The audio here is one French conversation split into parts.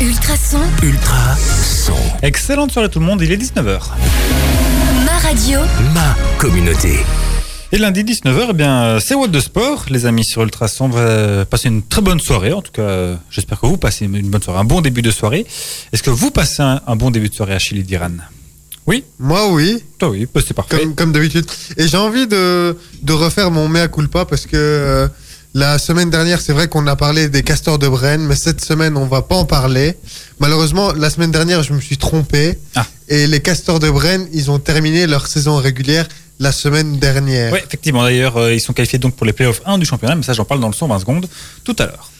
Ultrason, Ultra son. Excellente soirée tout le monde, il est 19h. ma radio, Ma communauté. Et lundi 19h, eh bien, euh, c'est What de Sport, les amis sur Ultrason. On va passer une très bonne soirée. En tout cas, euh, j'espère que vous passez une bonne soirée, un bon début de soirée. Est-ce que vous passez un, un bon début de soirée à Chili d'Iran? Oui? Moi, oui, Toi, oui, bah, c'est parfait. comme, comme d'habitude. Et j'ai envie de, de refaire mon mea culpa parce que euh, la semaine dernière, c'est vrai qu'on a parlé des castors de Brenne, mais cette semaine, on va pas en parler. Malheureusement, la semaine dernière, je me suis trompé. Ah. Et les castors de Brenne, ils ont terminé leur saison régulière la semaine dernière. Oui, effectivement. D'ailleurs, euh, ils sont qualifiés donc pour les playoffs 1 du championnat, mais ça, j'en parle dans le son 20 secondes tout à l'heure.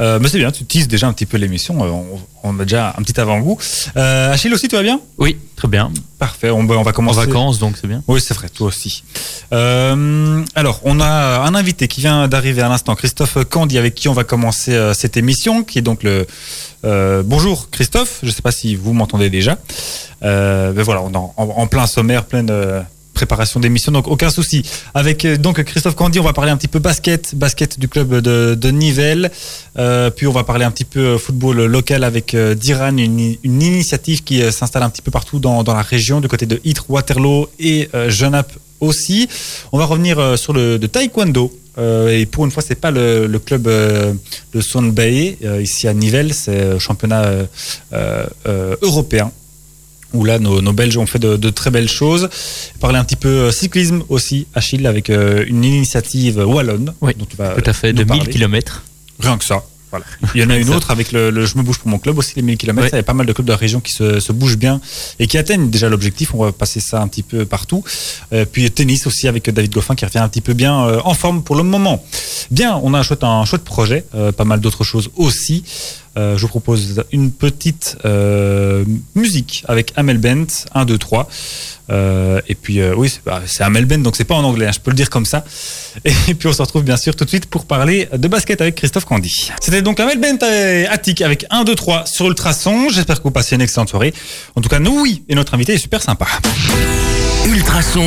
Euh, mais c'est bien, tu teases déjà un petit peu l'émission. euh, on, on a déjà un petit avant-goût. Euh, Achille aussi, tu vas bien? Oui, très bien. Parfait, on, on va En commencer. vacances, donc c'est bien. Oui, c'est vrai, toi aussi. Euh, alors, on a un invité qui vient d'arriver à l'instant, Christophe Candy, avec qui on va commencer euh, cette émission, qui est donc le... euh, bonjour Christophe, je ne sais pas si vous m'entendez déjà. Euh, mais voilà, on est en, en- en plein sommaire, pleine euh, préparation d'émission, donc aucun souci. Avec euh, donc Christophe Candy, on va parler un petit peu basket, basket du club de, de Nivelles. Euh, puis on va parler un petit peu euh, football local avec Diran, une, initiative qui s'installe un petit peu partout dans, la région, du côté de Ytre, Waterloo et Genappe aussi. On va revenir sur le taekwondo. Et pour une fois, c'est pas le, le club de euh, ici à Nivelles, c'est euh, championnat européen où là nos, nos Belges ont fait de, de très belles choses. Parler un petit peu euh, cyclisme aussi, Achille, avec euh, une initiative wallonne. Oui, dont tu vas Tout à fait, nous de 1000 parler. km. Rien que ça. Voilà. Il y en a une autre avec le, le Je me bouge pour mon club aussi, les 1000 km. Ouais. Il y a pas mal de clubs de la région qui se, se bougent bien et qui atteignent déjà l'objectif. On va passer ça un petit peu partout. Euh, puis tennis aussi avec David Goffin qui revient un petit peu bien euh, en forme pour le moment. Bien, on a un chouette, un chouette projet, euh, pas mal d'autres choses aussi. Euh, je vous propose une petite euh, musique avec Amel Bent, 1, 2, 3. Euh, et puis, euh, oui, c'est bah, c'est Amel Bent, donc c'est pas en anglais, hein, je peux le dire comme ça. Et puis, on se retrouve bien sûr tout de suite pour parler de basket avec Christophe Candy. C'était donc Amel Bent et Attic avec 1, 2, 3 sur Ultrason. J'espère que vous passez une excellente soirée. En tout cas, nous, oui. Et notre invité est super sympa. Ultrason.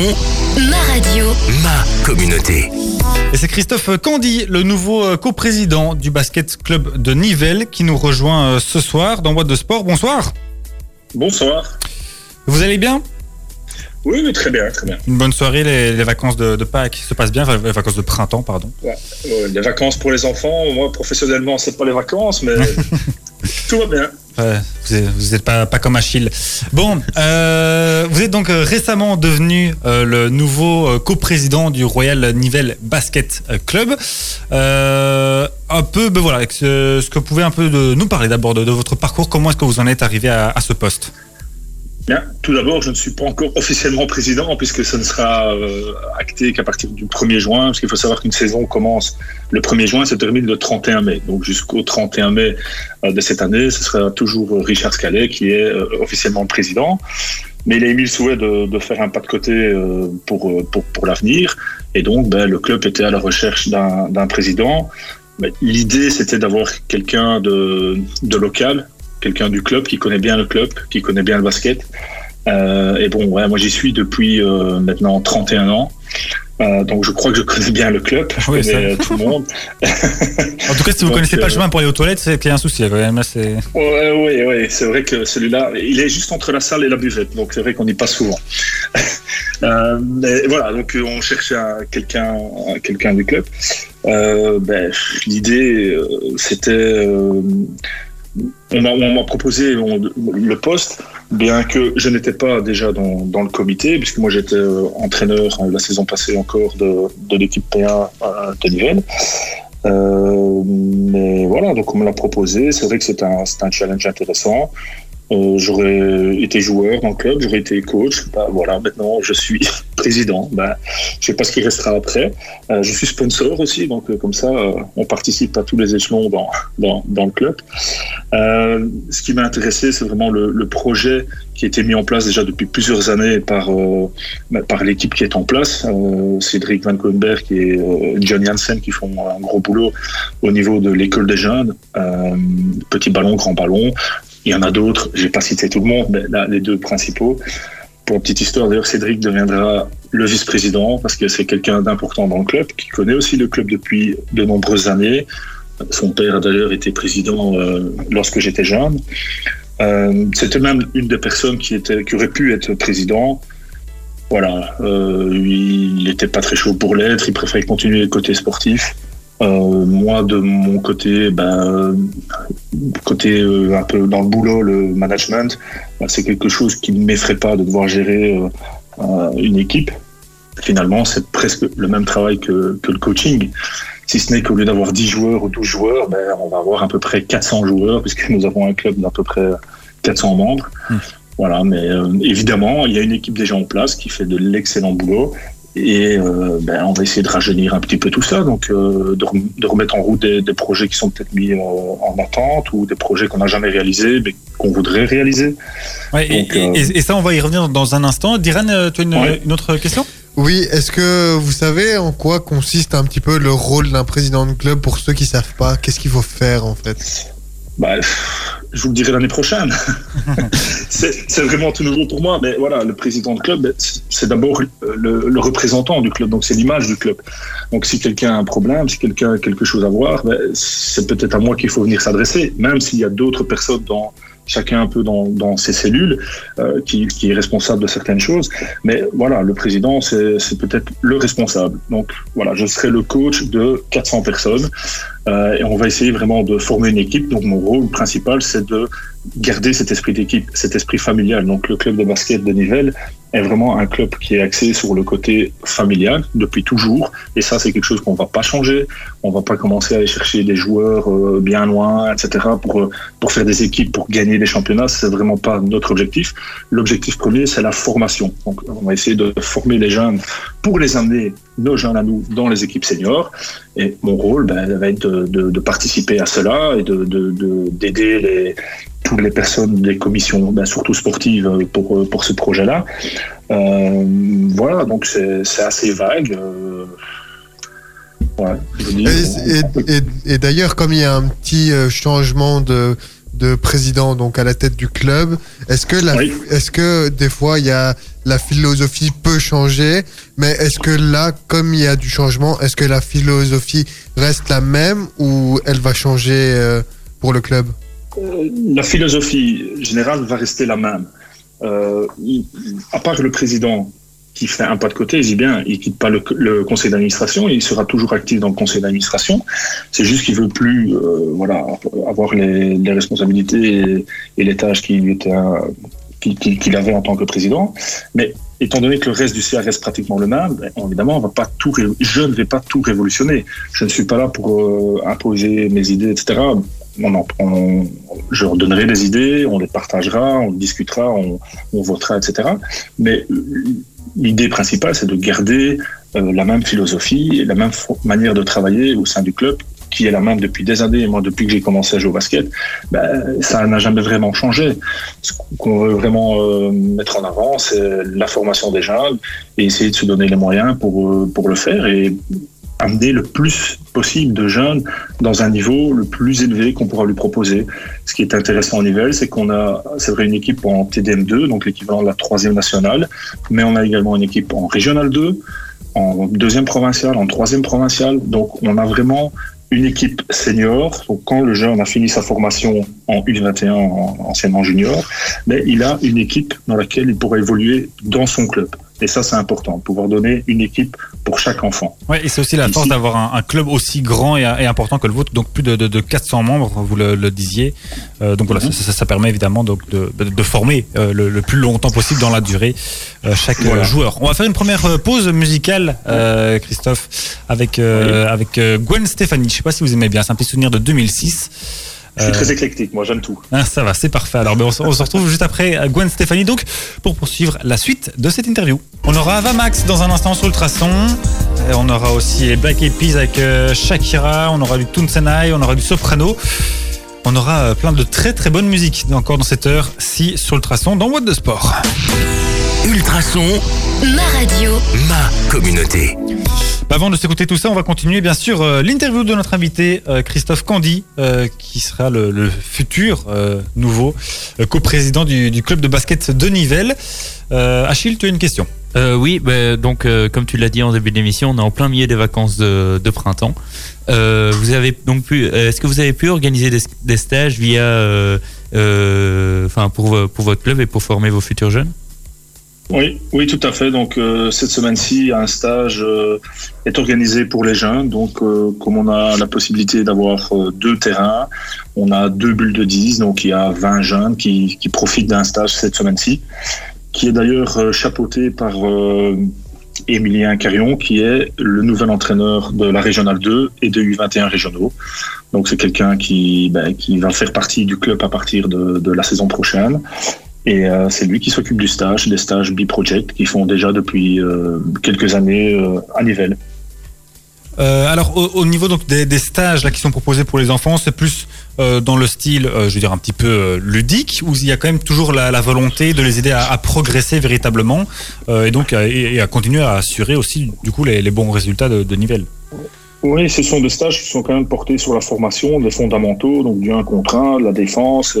ma radio, Ma communauté. Et c'est Christophe Candy, le nouveau euh, coprésident du basket club de Nivelles, qui nous rejoint euh, ce soir dans Boîte de Sport. Bonsoir. Bonsoir. Vous allez bien? Oui, très bien, très bien. Une bonne soirée, les, les vacances de, de Pâques se passent bien, les vacances de printemps, pardon. Euh, les vacances pour les enfants, moi professionnellement, c'est pas les vacances, mais tout va bien. Ouais, vous êtes- vous n'êtes pas, pas comme Achille. Bon, euh, vous êtes donc euh, récemment devenu euh, le nouveau coprésident du Royal Nivelles Basket Club. Un peu, ben voilà, ce, ce que vous pouvez un peu de, nous parler d'abord de, de votre parcours, comment est-ce que vous en êtes arrivé à, à ce poste? Bien. Tout d'abord, je ne suis pas encore officiellement président puisque ça ne sera euh, acté qu'à partir du 1er juin, parce qu'il faut savoir qu'une saison commence le 1er juin, se termine le 31 mai. Donc jusqu'au 31 mai euh, de cette année, ce sera toujours Richard Scallet qui est euh, officiellement le président. Mais il a émis le souhait de, faire un pas de côté pour, pour, l'avenir. Et donc, ben, le club était à la recherche d'un président. Mais L'idée, c'était d'avoir quelqu'un de local, quelqu'un du club qui connaît bien le club, qui connaît bien le basket. Euh, et bon, ouais, moi j'y suis depuis euh, maintenant 31 ans. Euh, donc je crois que je connais bien le club, je Oui, connais ça. tout le monde. En tout cas, si vous Donc, connaissez pas euh, le chemin pour aller aux toilettes, c'est qu'il y a un souci quand même. C'est... Ouais, ouais, c'est vrai que celui-là, il est juste entre la salle et la buvette, donc c'est vrai qu'on y passe souvent. Euh, mais voilà, donc euh, on cherchait un- quelqu'un, un- quelqu'un du club. Euh, ben, l'idée, euh, c'était, euh, on m'a, proposé le poste, bien que je n'étais pas déjà dans, le comité, puisque moi j'étais euh, entraîneur euh, la saison passée encore de, l'équipe P1 euh, de Nivelles. Mais voilà, donc on me l'a proposé. C'est vrai que c'est un, c'est un challenge intéressant. Euh, j'aurais été joueur le club, j'aurais été coach. Bah, voilà, maintenant je suis président. Bah, je sais pas ce qui restera après. Euh, je suis sponsor aussi, donc euh, comme ça, on participe à tous les échelons dans, dans, dans le club. Ce qui m'a intéressé, c'est vraiment le, projet qui a été mis en place déjà depuis plusieurs années par, bah, par l'équipe qui est en place. Cédric Van Koenberg et John Janssen qui font un gros boulot au niveau de l'école des jeunes. Petit ballon, grand ballon. Il y en a d'autres, je vais pas citer tout le monde, mais les deux principaux. Pour une petite histoire, d'ailleurs, Cédric deviendra le vice-président parce que c'est quelqu'un d'important dans le club, qui connaît aussi le club depuis de nombreuses années. Son père a d'ailleurs été président euh, lorsque j'étais jeune. Euh, C'était même une des personnes qui aurait pu être président. Voilà, euh, il n'était pas très chaud pour l'être, il préférait continuer le côté sportif. Euh, moi, de mon côté, ben, côté euh, un peu dans le boulot, le management, ben, c'est quelque chose qui ne m'effraie pas de devoir gérer euh, une équipe. Finalement, c'est presque le même travail que, que le coaching. Si ce n'est qu'au lieu d'avoir 10 joueurs ou 12 joueurs, ben, on va avoir à peu près 400 joueurs, puisque nous avons un club d'à peu près 400 membres. Hmm. Voilà, mais évidemment, il y a une équipe déjà en place qui fait de l'excellent boulot. Et euh, ben, on va essayer de rajeunir un petit peu tout ça, donc euh, de, rem- de remettre en route des, des projets qui sont peut-être mis euh, en attente ou des projets qu'on n'a jamais réalisés mais qu'on voudrait réaliser. Ouais, et, Donc, euh, et- et ça, on va y revenir dans un instant. Diran, tu as une, Ouais. une autre question? Oui, est-ce que vous savez en quoi consiste un petit peu le rôle d'un président de club pour ceux qui savent pas? Qu'est-ce qu'il faut faire en fait? Bah, je vous le dirai l'année prochaine. c'est vraiment tout nouveau pour moi, mais voilà, le président de club, ben, c'est- d'abord le, le représentant du club, donc c'est l'image du club. Donc si quelqu'un a un problème, si quelqu'un a quelque chose à voir, ben, c'est peut-être à moi qu'il faut venir s'adresser, même s'il y a d'autres personnes dans chacun un peu dans, dans ses cellules euh, qui, qui est responsable de certaines choses. Mais voilà, le président, c'est c'est peut-être le responsable. Donc voilà, je serai le coach de 400 personnes euh, et on va essayer vraiment de former une équipe. Donc mon rôle principal, c'est de garder cet esprit d'équipe, cet esprit familial. Donc le club de basket de Nivelles est vraiment un club qui est axé sur le côté familial depuis toujours. Et ça, c'est quelque chose qu'on va pas changer. On va pas commencer à aller chercher des joueurs euh, bien loin, etc. pour euh, pour faire des équipes, pour gagner des championnats. C'est vraiment pas notre objectif. L'objectif premier, c'est la formation. Donc on va essayer de former les jeunes pour les amener nos jeunes à nous dans les équipes seniors. Et mon rôle ben, va être de, de, de participer à cela et de de- d'aider les toutes les personnes des commissions, ben, surtout sportives, euh, pour, euh, pour ce projet-là. Euh, voilà, donc c'est assez vague. euh, ouais, je Et, d'ailleurs, comme il y a un petit changement de, de président donc à la tête du club, est-ce que, la, Oui. est-ce que des fois il y a la philosophie peut changer, mais est-ce que là, comme il y a du changement, est-ce que la philosophie reste la même ou elle va changer euh, pour le club? Euh, la philosophie générale va rester la même. Euh, à part le président qui fait un pas de côté, je dis bien, il quitte pas le, conseil d'administration, il sera toujours actif dans le conseil d'administration. C'est juste qu'il veut plus, euh, voilà, avoir les, responsabilités et, et les tâches qu'il euh, qu'il avait en tant que président. Mais étant donné que le reste du CA reste pratiquement le même, ben, évidemment, on va pas tout, je ne vais pas tout révolutionner. Je ne suis pas là pour euh, imposer mes idées, etc. On en- on- je leur donnerai des idées, on les partagera, on discutera, on, on votera, etc. Mais l'idée principale, c'est de garder euh, la même philosophie la même manière de travailler au sein du club, qui est la même depuis des années. Moi, depuis que j'ai commencé à jouer au basket, ben, ça n'a jamais vraiment changé. Ce qu'on veut vraiment euh, mettre en avant, c'est la formation des jeunes et essayer de se donner les moyens pour, euh, pour le faire amener le plus possible de jeunes dans un niveau le plus élevé qu'on pourra lui proposer. Ce qui est intéressant au Nivelles, c'est qu'on a, c'est vrai, une équipe en TDM2, donc l'équivalent de la troisième nationale, mais on a également une équipe en Régional 2, en deuxième provinciale, en troisième provinciale. Donc on a vraiment une équipe senior. Donc quand le jeune a fini sa formation en U21, en- anciennement junior, mais il a une équipe dans laquelle il pourra évoluer dans son club. Et ça, c'est important, pouvoir donner une équipe pour chaque enfant. Ouais, et c'est aussi la Ici. force d'avoir un, un club aussi grand et, et important que le vôtre, donc plus de, de, de 400 membres, vous le, le disiez. Euh, donc voilà, Mhm. ça, ça, ça permet évidemment donc de, de former euh, le, le plus longtemps possible dans la durée euh, chaque Voilà. joueur. On va faire une première pause musicale, Christophe, avec avec Gwen Stefani. Je sais pas si vous aimez bien, c'est un petit souvenir de 2006. Je suis Euh, très éclectique, moi j'aime tout. ah, ça va, c'est parfait. Alors, ben, on, se- on se retrouve juste après euh, Gwen Stefani, donc, pour poursuivre la suite de cette interview. On aura Avamax dans un instant sur Ultrason. Et on aura aussi les Black Eyed Peas avec euh, Shakira. On aura du Tunsenai, on aura du Soprano. On aura euh, plein de très très bonne musique encore dans cette heure, si sur Ultrason, dans What de Sport. Ultrason, Ma radio. ma communauté. Bah, Avant de s'écouter tout ça, on va continuer bien sûr euh, l'interview de notre invité euh, Christophe Candy, euh, qui sera le, le futur euh, nouveau euh, coprésident du, du club de basket de Nivelles. Euh, Achille, tu as une question? Euh, oui, bah, donc euh, comme tu l'as dit en début d'émission, on est en plein milieu des vacances de, printemps. Euh, vous avez donc pu, est-ce que vous avez pu organiser des, stages via, enfin pour pour votre club et pour former vos futurs jeunes? Oui, oui, tout à fait. Donc cette semaine-ci, un stage est organisé pour les jeunes. Donc comme on a la possibilité d'avoir deux terrains, on a deux bulles de 10, donc il y a 20 jeunes qui profitent d'un stage cette semaine-ci, qui est d'ailleurs euh, chapeauté par euh, Émilien Carion, qui est le nouvel entraîneur de la Régionale 2 et de U21 régionaux. Donc c'est quelqu'un qui, ben, qui va faire partie du club à partir de, la saison prochaine. Et euh, c'est lui qui s'occupe du stage, des stages B-Project qui font déjà depuis quelques années à Nivelles. Alors au, au niveau donc des, des stages là qui sont proposés pour les enfants, c'est plus euh, dans le style, euh, je veux dire un petit peu euh, ludique, où il y a quand même toujours la, volonté de les aider à, progresser véritablement et donc à, continuer à assurer aussi du coup les, bons résultats de, de Nivelles. Oui, ce sont des stages qui sont quand même portés sur la formation, les fondamentaux, donc du 1 contre 1, la défense,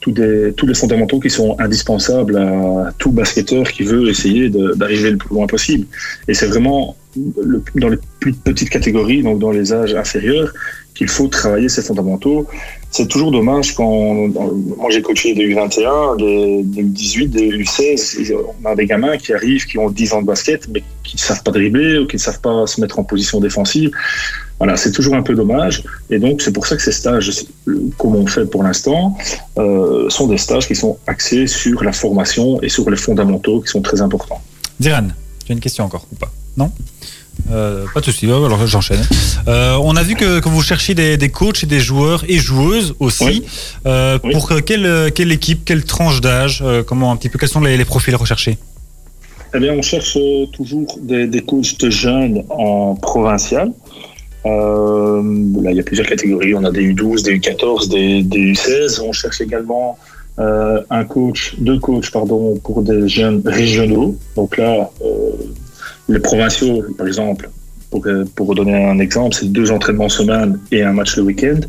tous, les fondamentaux qui sont indispensables à tout basketteur qui veut essayer d'arriver le plus loin possible. Et c'est vraiment dans les plus petites catégories, donc dans les âges inférieurs, qu'il faut travailler ces fondamentaux. C'est toujours dommage quand moi j'ai coaché des U21, des, des U18, des U16, on a des gamins qui arrivent, qui ont 10 ans de basket, mais qui ne savent pas dribbler ou qui ne savent pas se mettre en position défensive. Voilà, c'est toujours un peu dommage. Et donc, c'est pour ça que ces stages, comme on fait pour l'instant, euh, sont des stages qui sont axés sur la formation et sur les fondamentaux qui sont très importants. Diran, tu as une question encore ou pas? Non Euh, pas de souci, alors j'enchaîne. Euh, on a vu que, que vous cherchiez des, des coachs et des joueurs et joueuses aussi. Oui. Euh, Oui. Pour que- quelle, quelle équipe, quelle tranche d'âge, comment un petit peu, quels sont les, les profils recherchés Eh bien, on cherche toujours des, des coachs de jeunes en provincial. Là, il y a plusieurs catégories. On a des U12, des U14, des, des U16. On cherche également un coach, deux coachs, pardon, pour des jeunes régionaux. Donc là, les provinciaux, par exemple, pour, pour donner un exemple, c'est deux entraînements semaine et un match le week-end.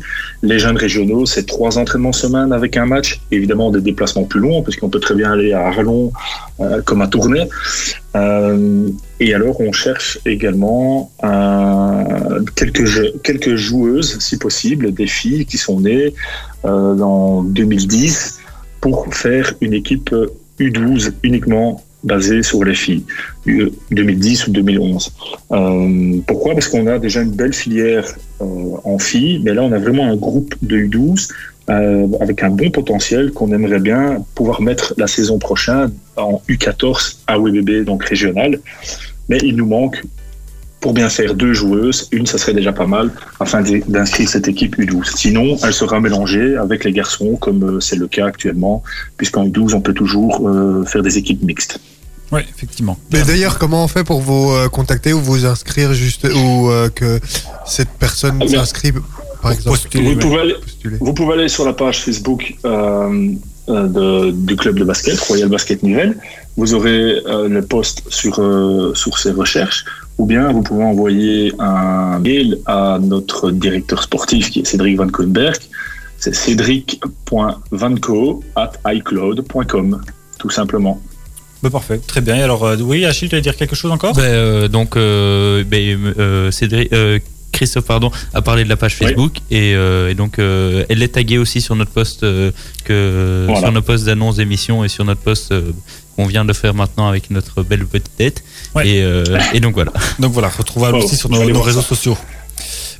Les jeunes régionaux, c'est trois entraînements semaine avec un match. Évidemment, des déplacements plus longs, puisqu'on peut très bien aller à Arlon euh, comme à Tournai. Euh, et alors, on cherche également euh, quelques, quelques joueuses, si possible, des filles qui sont nées en 2010 pour faire une équipe U12 uniquement basée sur les filles, U- 2010 ou 2011. Euh, pourquoi? Parce qu'on a déjà une belle filière euh, en filles, mais là, on a vraiment un groupe de U12 euh, avec un bon potentiel qu'on aimerait bien pouvoir mettre la saison prochaine en U14 à WBB, donc régional. Mais il nous manque, pour bien faire deux joueuses, une, ça serait déjà pas mal, afin d'inscrire cette équipe U12. Sinon, elle sera mélangée avec les garçons, comme euh, c'est le cas actuellement, puisqu'en U12, on peut toujours euh, faire des équipes mixtes. Oui, effectivement. Mais d'ailleurs, comment on fait pour vous euh, contacter ou vous inscrire juste ou euh, que cette personne Ah bien. s'inscrit, par exemple? Postuler, Vous pouvez, aller, postuler. Vous pouvez aller sur la page Facebook de- du club de basket, Royal Basket Nivelles. Vous aurez euh, le post sur, euh, sur ces recherches. Ou bien vous pouvez envoyer un mail à notre directeur sportif qui est Cédric Van Koenberg. C'est cédric.vanco at icloud.com, tout simplement. Bah, parfait, très bien. Alors, euh, oui, Achille, tu allais dire quelque chose encore? Ben, euh, donc, euh, ben, euh, Cédric, euh, Christophe pardon, a parlé de la page Oui. Facebook et, euh, et donc euh, elle est taguée aussi sur notre poste euh, que Voilà. sur nos postes d'annonce d'émission et sur notre poste euh, qu'on vient de faire maintenant avec notre belle petite tête. Ouais. Et, euh, et donc voilà. Donc voilà, retrouvable Oh, aussi sur nos, réseaux ça. sociaux.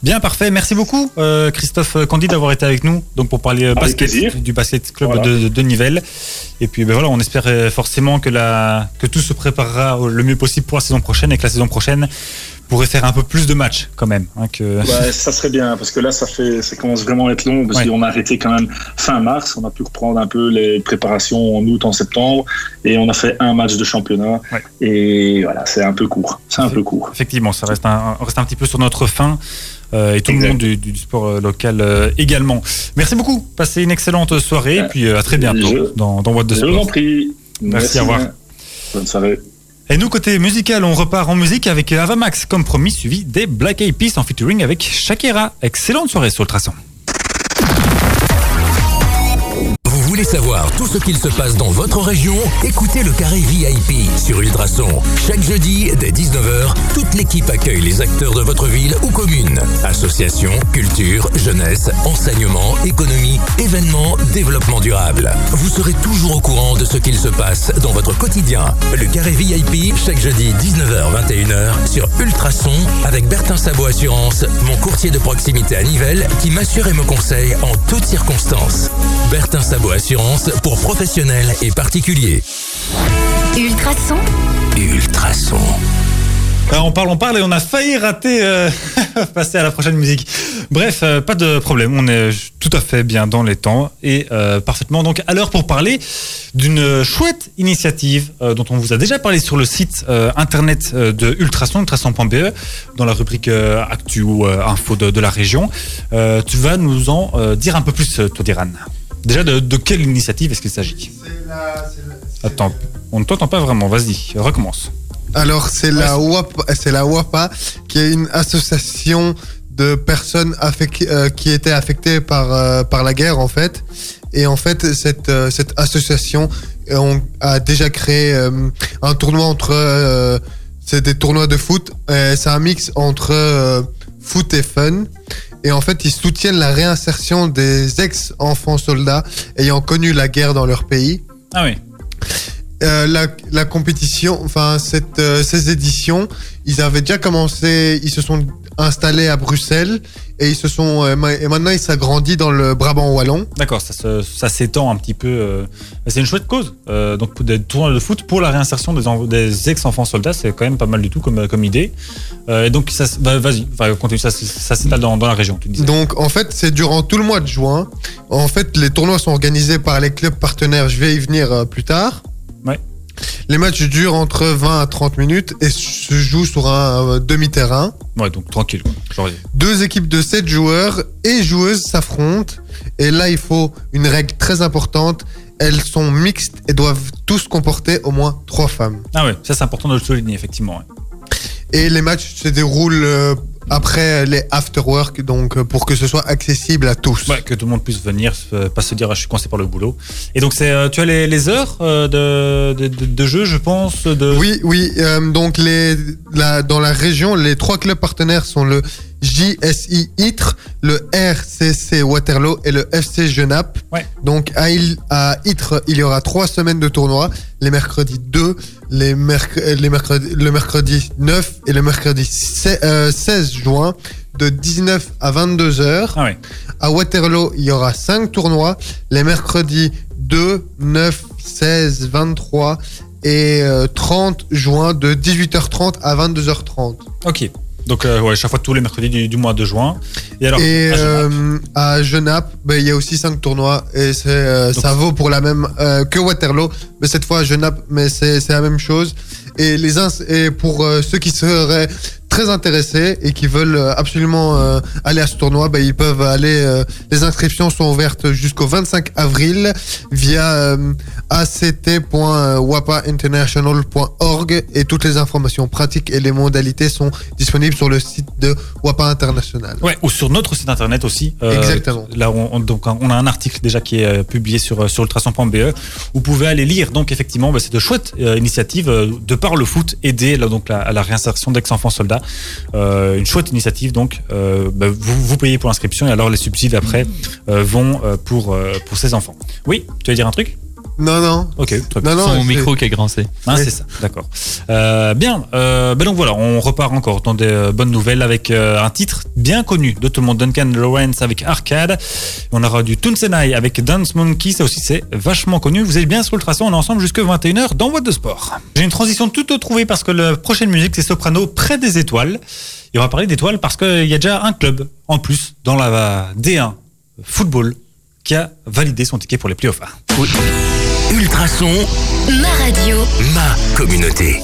Bien, parfait. Merci beaucoup, euh, Christophe Candy, d'avoir été avec nous donc pour parler basket, plaisir. du basket club Voilà. de, de Nivelles. Et puis ben voilà, on espère forcément que, la, que tout se préparera le mieux possible pour la saison prochaine et que la saison prochaine pourrait faire un peu plus de matchs quand même. hein, que... Ouais, ça serait bien parce que là, ça fait, ça commence vraiment à être long parce Ouais. qu'on a arrêté quand même fin mars. On a pu reprendre un peu les préparations en août, en septembre, et on a fait un match de championnat. Ouais. Et voilà, c'est un peu court. C'est un peu court. Effectivement, ça reste un, on reste un petit peu sur notre fin. euh, et tout le monde du, du sport euh, local euh, également. Merci beaucoup. Passez une excellente soirée et puis à très bientôt je- dans, dans Boîte de Je vous en Sport. prie. Merci, au revoir. Bonne soirée. Et nous, côté musical, on repart en musique avec Avamax, comme promis, suivi des Black Eyed en featuring avec Shakira. Excellente soirée sur le traçon. Savoir tout ce qu'il se passe dans votre région Écoutez le carré VIP sur Ultrason. Chaque jeudi, dès 19h, toute l'équipe accueille les acteurs de votre ville ou commune. Associations, culture, jeunesse, enseignement, économie, événements, développement durable. Vous serez toujours au courant de ce qu'il se passe dans votre quotidien. Le carré VIP, chaque jeudi 19h-21h sur Ultrason avec Bertin Sabot Assurance, mon courtier de proximité à Nivelles qui m'assure et me conseille en toutes circonstances. Bertin Sabot Assurance pour professionnels et particuliers. Ultrason. Ultrason. Euh, on parle, on parle et on a failli rater euh, passer à la prochaine musique. Bref, euh, pas de problème, on est tout à fait bien dans les temps et euh, parfaitement donc à l'heure pour parler d'une chouette initiative euh, dont on vous a déjà parlé sur le site euh, internet de Ultrason, ultrason.be, dans la rubrique euh, actu ou euh, info de, de la région. Euh, tu vas nous en euh, dire un peu plus, toi, Diran. Déjà, de, de quelle initiative est-ce qu'il s'agit Attends, on ne t'entend pas vraiment, vas-y, recommence. Alors, c'est la WAPA, la WAPA, qui est une association de personnes euh, qui étaient affectées par, euh, par la guerre, en fait. Et en fait, cette, euh, cette association on a déjà créé un tournoi entre. c'est des tournois de foot. c'est un mix entre foot et fun. Et en fait, ils soutiennent la réinsertion des ex-enfants soldats ayant connu la guerre dans leur pays. Ah oui. Euh, la, la compétition, enfin cette, euh, ces éditions, ils avaient déjà commencé, ils se sont installés à Bruxelles et ils se sont euh, et maintenant ils s'agrandissent dans le Brabant wallon. D'accord, ça, se- ça s'étend un petit peu. c'est une chouette cause. Euh, donc, pour des tournois de foot pour la réinsertion des, en- des ex-enfants soldats, c'est quand même pas mal du tout comme, comme idée. Euh, et donc, ça, bah, vas-y, enfin, continue, ça, s'étale dans, dans la région, tu disais. Donc en fait c'est durant tout le mois de juin. En fait les tournois sont organisés par les clubs partenaires. Je vais y venir euh, plus tard. Ouais. Les matchs durent entre 20 à 30 minutes et se jouent sur un euh, demi-terrain. Ouais, donc tranquille. Quoi. Genre, Deux équipes de 7 joueurs et joueuses s'affrontent. Et là, il faut une règle très importante. Elles sont mixtes et doivent tous comporter au moins trois femmes. ah ouais, ça c'est important de le souligner, effectivement. ouais. Et les matchs se déroulent euh, après les afterwork, donc euh, pour que ce soit accessible à tous. Ouais, que tout le monde puisse venir, pas se dire ah, je suis coincé par le boulot. Et donc, c'est, euh, tu as les, les heures euh, de, de, de- de jeu, je pense. De... Oui, oui. euh, donc les, la, dans la région, les trois clubs partenaires sont le JSI Itre, le RCC Waterloo et le FC Genappe. Ouais. Donc à, Il- à il y aura trois semaines de tournoi, les mercredis 2, les merc- euh, les mercredis, le mercredi 9 et le mercredi se- euh, 16 juin de 19 à 22 heures. Ah ouais. À Waterloo, il y aura 5 tournois, les mercredis 2, 9, 16, 23 et euh, 30 juin de 18h30 à 22h30. Ok. Donc, euh, ouais, chaque fois tous les mercredis du, du mois de juin. Et alors, et à Genappe, euh, à Genappe, ben, il y a aussi 5 tournois et c'est, euh, ça vaut pour la même euh, que Waterloo, mais cette fois à Genappe, mais c'est c'est la même chose. Et, les ins- et pour euh, ceux qui seraient très intéressés et qui veulent euh, absolument euh, aller à ce tournoi, ben, ils peuvent aller. euh, les inscriptions sont ouvertes jusqu'au 25 avril via euh, act.wapainternational.org et toutes les informations pratiques et les modalités sont disponibles sur le site de Wapa International. Ouais, ou sur notre site internet aussi. Exactement. Là, on, on- donc, on a un article déjà qui est publié sur, sur ultrason.be. Vous pouvez aller lire. Donc, effectivement, bah, c'est de chouette euh, initiative euh, de par le foot, aider donc, à la réinsertion d'ex-enfants soldats. Euh, une chouette initiative. Donc, euh, bah, vous, payez pour l'inscription et alors les subsides après euh, vont pour, pour ces enfants. Oui, tu veux dire un truc? Non, non. Ok, très bien. Non, non, Son c'est- micro qui a grincé. Ah, Oui. c'est ça, d'accord. Euh, bien, euh, ben donc voilà, on repart encore dans des euh, bonnes nouvelles avec euh, un titre bien connu de tout le monde, Duncan Lawrence avec Arcade. On aura du Tunsenai avec Dance Monkey, ça aussi c'est vachement connu. Vous êtes bien sur Ultrason, on est ensemble jusque 21h dans Boîte de Sport. J'ai une transition toute trouvée parce que la prochaine musique c'est Soprano près des étoiles. Et on va parler d'étoiles parce qu'il y a déjà un club en plus dans la D1 football qui a validé son ticket pour les playoffs. Ultrason, Ma radio. ma communauté.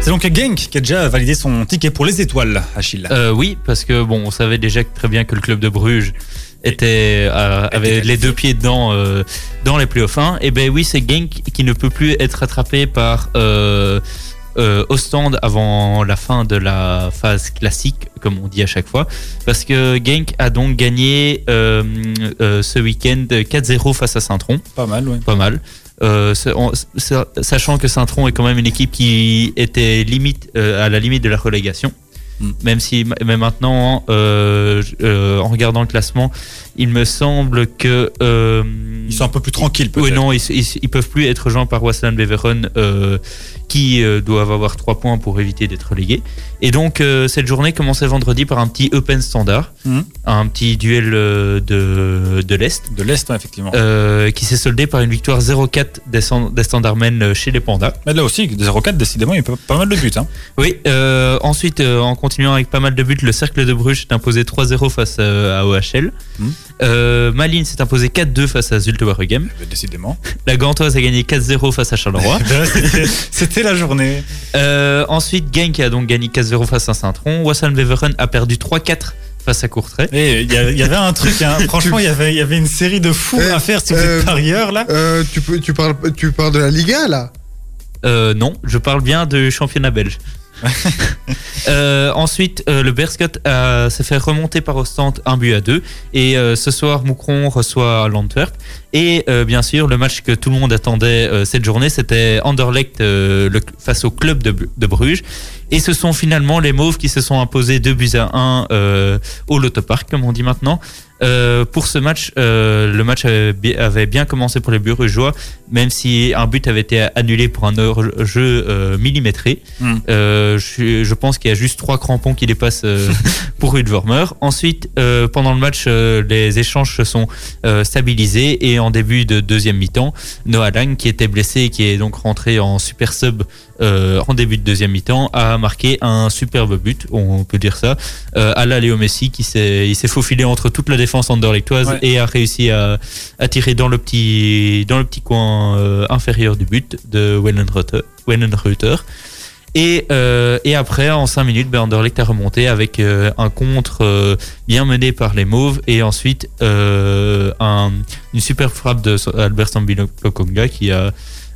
C'est donc Genk qui a déjà validé son ticket pour les étoiles, Achille. Euh, oui, parce que bon, on savait déjà très bien que le club de Bruges était euh, avait les deux pieds dedans euh, dans les playoffs 1. Et ben oui, c'est Genk qui ne peut plus être rattrapé par euh, euh, au stand avant la fin de la phase classique, comme on dit à chaque fois, parce que Genk a donc gagné euh, euh, ce week-end 4-0 face à Saint-Tron, Pas mal, ouais. pas mal. Euh, on- sachant que Saint-Tron est quand même une équipe qui était limite euh, à la limite de la relégation. Mm. Même si, mais maintenant, euh, en regardant le classement, il me semble que euh, Ils sont un peu plus tranquilles, peut-être. oui, non, ils, ils, ils peuvent plus être rejoints par Wassland Beveren euh, qui euh, doivent avoir 3 points pour éviter d'être relégués. Et donc, euh, cette journée commençait vendredi par un petit Open Standard, Mhm. un petit duel de, de l'Est, De l'Est, ouais, effectivement. qui s'est soldé par une victoire 0-4 des, Standardmen chez les Pandas. Mais là aussi, 0-4, décidément, il y a pas, mal de buts. Hein. Oui, ensuite, en continuant avec pas mal de buts, le Cercle de Bruges s'est imposé 3-0 face à OHL. Mhm. Euh, Malines s'est imposé 4-2 face à Zulte Waregem. Eh ben, Décidément. La Gantoise a gagné 4-0 face à Charleroi. Eh ben, c'était- C'était la journée. Euh, ensuite, Genk a donc gagné 4-0 face à Saint-Tron. Wassan Beveren a perdu 3-4 face à Courtrai. Et il y, a- il y avait un truc, hein. franchement, il y avait, il y avait une série de fous Eh, à faire si vous euh, êtes parieur là. Euh, tu, peux, tu, parles, tu parles de la Liga là? Euh, non, je parle bien du championnat belge. Euh, ensuite, euh, le Berscott euh, s'est fait remonter par Ostende un but à deux. Et ce soir, Moucron reçoit l'Antwerp. Et bien sûr, le match que tout le monde attendait cette journée, c'était Anderlecht le- face au club de, Bruges. Et ce sont finalement les Mauves qui se sont imposés 2 buts à 1 euh, au Lotopark, comme on dit maintenant. Euh, pour ce match, euh, le match avait, bi- avait bien commencé pour les Brugeois, même si un but avait été annulé pour un hors-jeu euh, millimétré. Hmm. Je, je pense qu'il y a juste trois crampons qui dépassent pour Udvormer. Ensuite, pendant le match, les échanges se sont stabilisés et en début de deuxième mi-temps, Noah Lang, qui était blessé et qui est donc rentré en super sub euh, en début de deuxième mi-temps, a marqué un superbe but, on peut dire ça, euh, à la Léo Messi qui s'est il s'est faufilé entre toute la défense anderlechtoise Ouais. et a réussi à, à tirer dans le petit dans le petit coin euh, inférieur du but de. Wellenreuther. Et, euh, et après, en 5 minutes, ben, Anderlecht a remonté avec euh, un contre euh, bien mené par les Mauves et ensuite un, une super frappe de Albert Sambilokonga qui a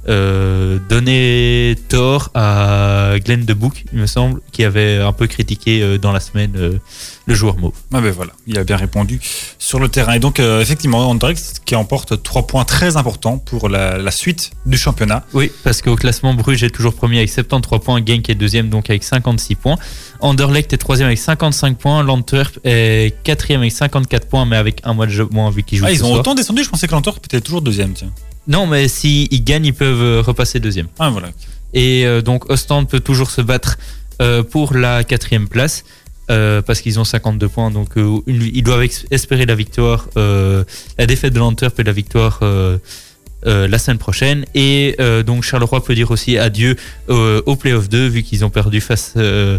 euh, donné tort à Glenn de Book, il me semble, qui avait un peu critiqué euh, dans la semaine euh, le joueur Mauve. Ah ben voilà, il a bien répondu sur le terrain. Et donc, euh, effectivement, Anderlecht qui emporte trois points très importants pour la, la suite du championnat. Oui, parce qu'au classement, Bruges est toujours premier avec 73 points, Genk est deuxième donc avec 56 points. Anderlecht est troisième avec 55 points, l'Antwerp est quatrième avec 54 points, mais avec un mois de jeu moins vu qu'ils jouent Ah, ils ont soir. autant descendu, je pensais que l'Antwerp était toujours deuxième, tiens. Non, mais s'ils gagnent, ils peuvent euh, repasser deuxième. Ah voilà. Et euh, donc Ostend peut toujours se battre euh, pour la quatrième place. euh, parce qu'ils ont 52 points, donc ils doivent espérer la victoire, la défaite de l'Antwerp et la victoire euh, la semaine prochaine. Et euh, donc Charleroi peut dire aussi adieu euh, au playoff 2 vu qu'ils ont perdu face euh,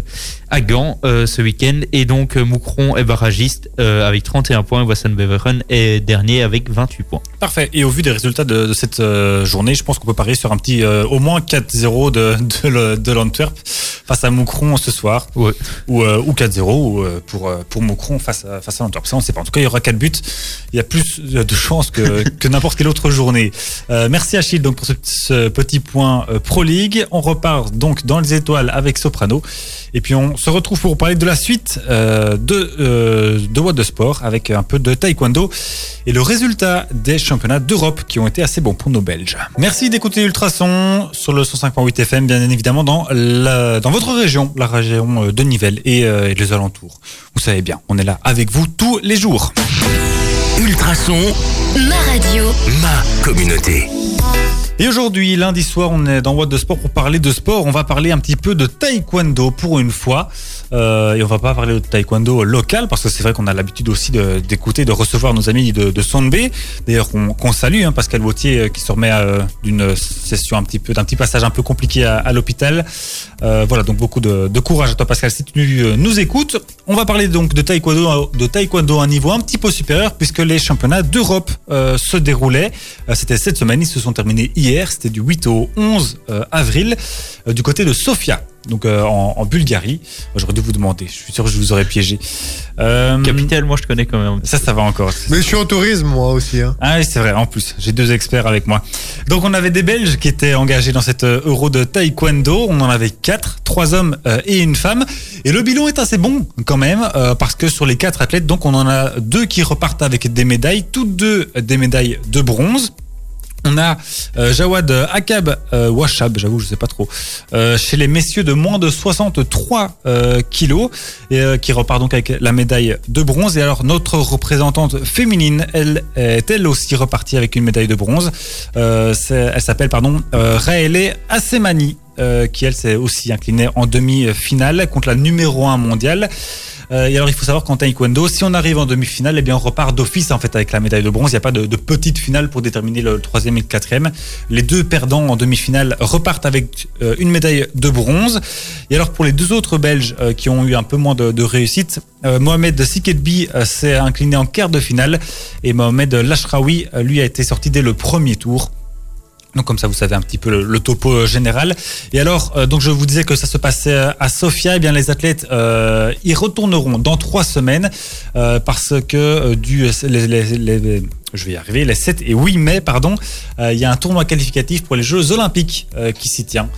à Gand ce week-end. Et donc Moucron est barragiste avec 31 points et Wasson Beveren est dernier avec 28 points. Parfait. Et au vu des résultats de, de cette journée, je pense qu'on peut parier sur un petit au moins 4-0 de, de, l'Antwerp face à Moucron ce soir. Ouais. Ou, ou 4-0 ou, euh, pour, pour Moucron face à, face à l'Antwerp. Ça, on ne sait pas. En tout cas, il y aura 4 buts. Il y a plus de chances que, que n'importe quelle autre journée. Euh, merci Achille donc, pour ce, petit point euh, Pro League. On repart donc dans les étoiles avec Soprano. Et puis on se retrouve pour parler de la suite euh, de, euh, de de Sport avec un peu de taekwondo et le résultat des championnats d'Europe qui ont été assez bons pour nos Belges. Merci d'écouter Ultrason sur le 105.8 FM, bien évidemment dans, la, dans votre région, la région de Nivelles et les alentours. Vous savez bien, on est là avec vous tous les jours. Ultrason, Ma radio. ma communauté. Et aujourd'hui, lundi soir, on est dans What de Sport pour parler de sport. On va parler un petit peu de taekwondo pour une fois. Euh, et on va pas parler de taekwondo local parce que c'est vrai qu'on a l'habitude aussi d'écouter, de, recevoir nos amis de, de Sonbe. D'ailleurs, qu'on salue, hein, Pascal Vautier euh, qui se remet euh, d'une session un petit peu, d'un petit passage un peu compliqué à, l'hôpital. Voilà, donc beaucoup de, courage à toi, Pascal, si tu nous écoutes. On va parler donc de taekwondo, de taekwondo à un niveau un petit peu supérieur puisque les championnats d'Europe se déroulaient. C'était cette semaine, ils se sont terminés hier. Hier, c'était du 8 au 11 euh, avril, euh, du côté de Sofia, donc euh, en, en Bulgarie. J'aurais dû vous demander, je suis sûr que je vous aurais piégé. Euh, Capitale, moi je connais quand même. ça, ça va encore. Mais je suis en tourisme, moi aussi. Hein. Ah oui, c'est vrai, en plus, j'ai deux experts avec moi. Donc on avait des Belges qui étaient engagés dans cette Euro de taekwondo, on en avait quatre, trois hommes euh, et une femme, et le bilan est assez bon quand même, euh, parce que sur les quatre athlètes, donc on en a deux qui repartent avec des médailles, toutes deux des médailles de bronze. On a euh, Jawad Akab euh, Washab, j'avoue, je sais pas trop, euh, chez les messieurs de moins de 63 euh, kilos, et, euh, qui repart donc avec la médaille de bronze. Et alors notre représentante féminine, elle est elle aussi repartie avec une médaille de bronze. Euh, elle s'appelle pardon euh, Raele Assemani. euh, qui elle s'est aussi inclinée en demi-finale contre la numéro 1 mondiale. Euh, et alors il faut savoir qu'en taekwondo, si on arrive en demi-finale, eh bien on repart d'office en fait avec la médaille de bronze. Il n'y a pas de, petite finale pour déterminer le troisième et le quatrième. Les deux perdants en demi-finale repartent avec euh, une médaille de bronze. Et alors pour les deux autres Belges euh, qui ont eu un peu moins de, réussite, Mohamed Siketbi s'est incliné en quart de finale et Mohamed Lashraoui euh, lui a été sorti dès le premier tour. Donc comme ça, vous savez un petit peu le, topo euh, général. Et alors, euh, donc je vous disais que ça se passait euh, à Sofia. Eh bien, les athlètes euh, y retourneront dans trois semaines parce que du je vais y arriver, les 7 et 8 mai, pardon, il y a un tournoi qualificatif pour les Jeux Olympiques qui s'y tient.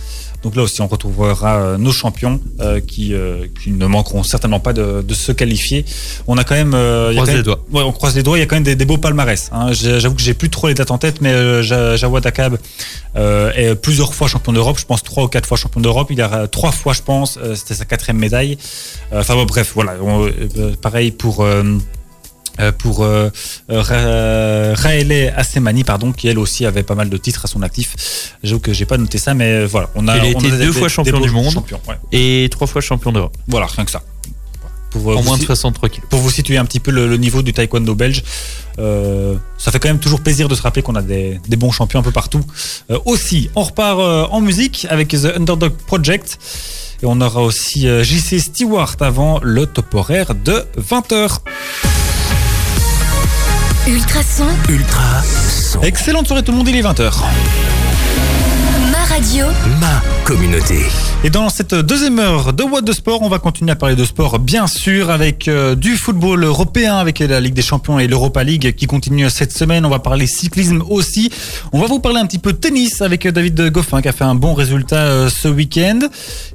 Donc là aussi, on retrouvera euh, nos champions euh, qui, euh, qui ne manqueront certainement pas de, de se qualifier. On a quand même, il y a Croise quand les même- doigts. Ouais, on croise les doigts. Il y a quand même des, des beaux palmarès. Hein. J'avoue que j'ai plus trop les dates en tête, mais Ja- Jawad Akab est plusieurs fois champion d'Europe. Je pense trois ou quatre fois champion d'Europe. Il a trois fois, je pense. C'était sa quatrième médaille. Enfin bon, bref, voilà. On- pareil pour. Euh, euh, pour euh, euh, Ra- Raele Assemani, pardon, qui elle aussi avait pas mal de titres à son actif. J'avoue que j'ai pas noté ça, mais euh, voilà, on a. Il a on été deux des- fois champion du monde. champions, ouais. Et trois fois champion d'Europe. Voilà, rien que ça. Pour, euh, En vous moins de si- 63 kilos. pour vous situer un petit peu le, le niveau du taekwondo belge, euh, ça fait quand même toujours plaisir de se rappeler qu'on a des, des bons champions un peu partout. Euh, aussi, on repart euh, en musique avec The Underdog Project. Et on aura aussi euh, JC Stewart avant le top horaire de 20h. Ultrason, Ultra son. Excellente soirée tout le monde, il est 20h. ma radio, Ma communauté. Et dans cette deuxième heure de What de Sport, on va continuer à parler de sport, bien sûr, avec euh, du football européen, avec la Ligue des Champions et l'Europa League qui continue cette semaine. On va parler cyclisme aussi. On va vous parler un petit peu tennis avec euh, David Goffin qui a fait un bon résultat euh, ce week-end.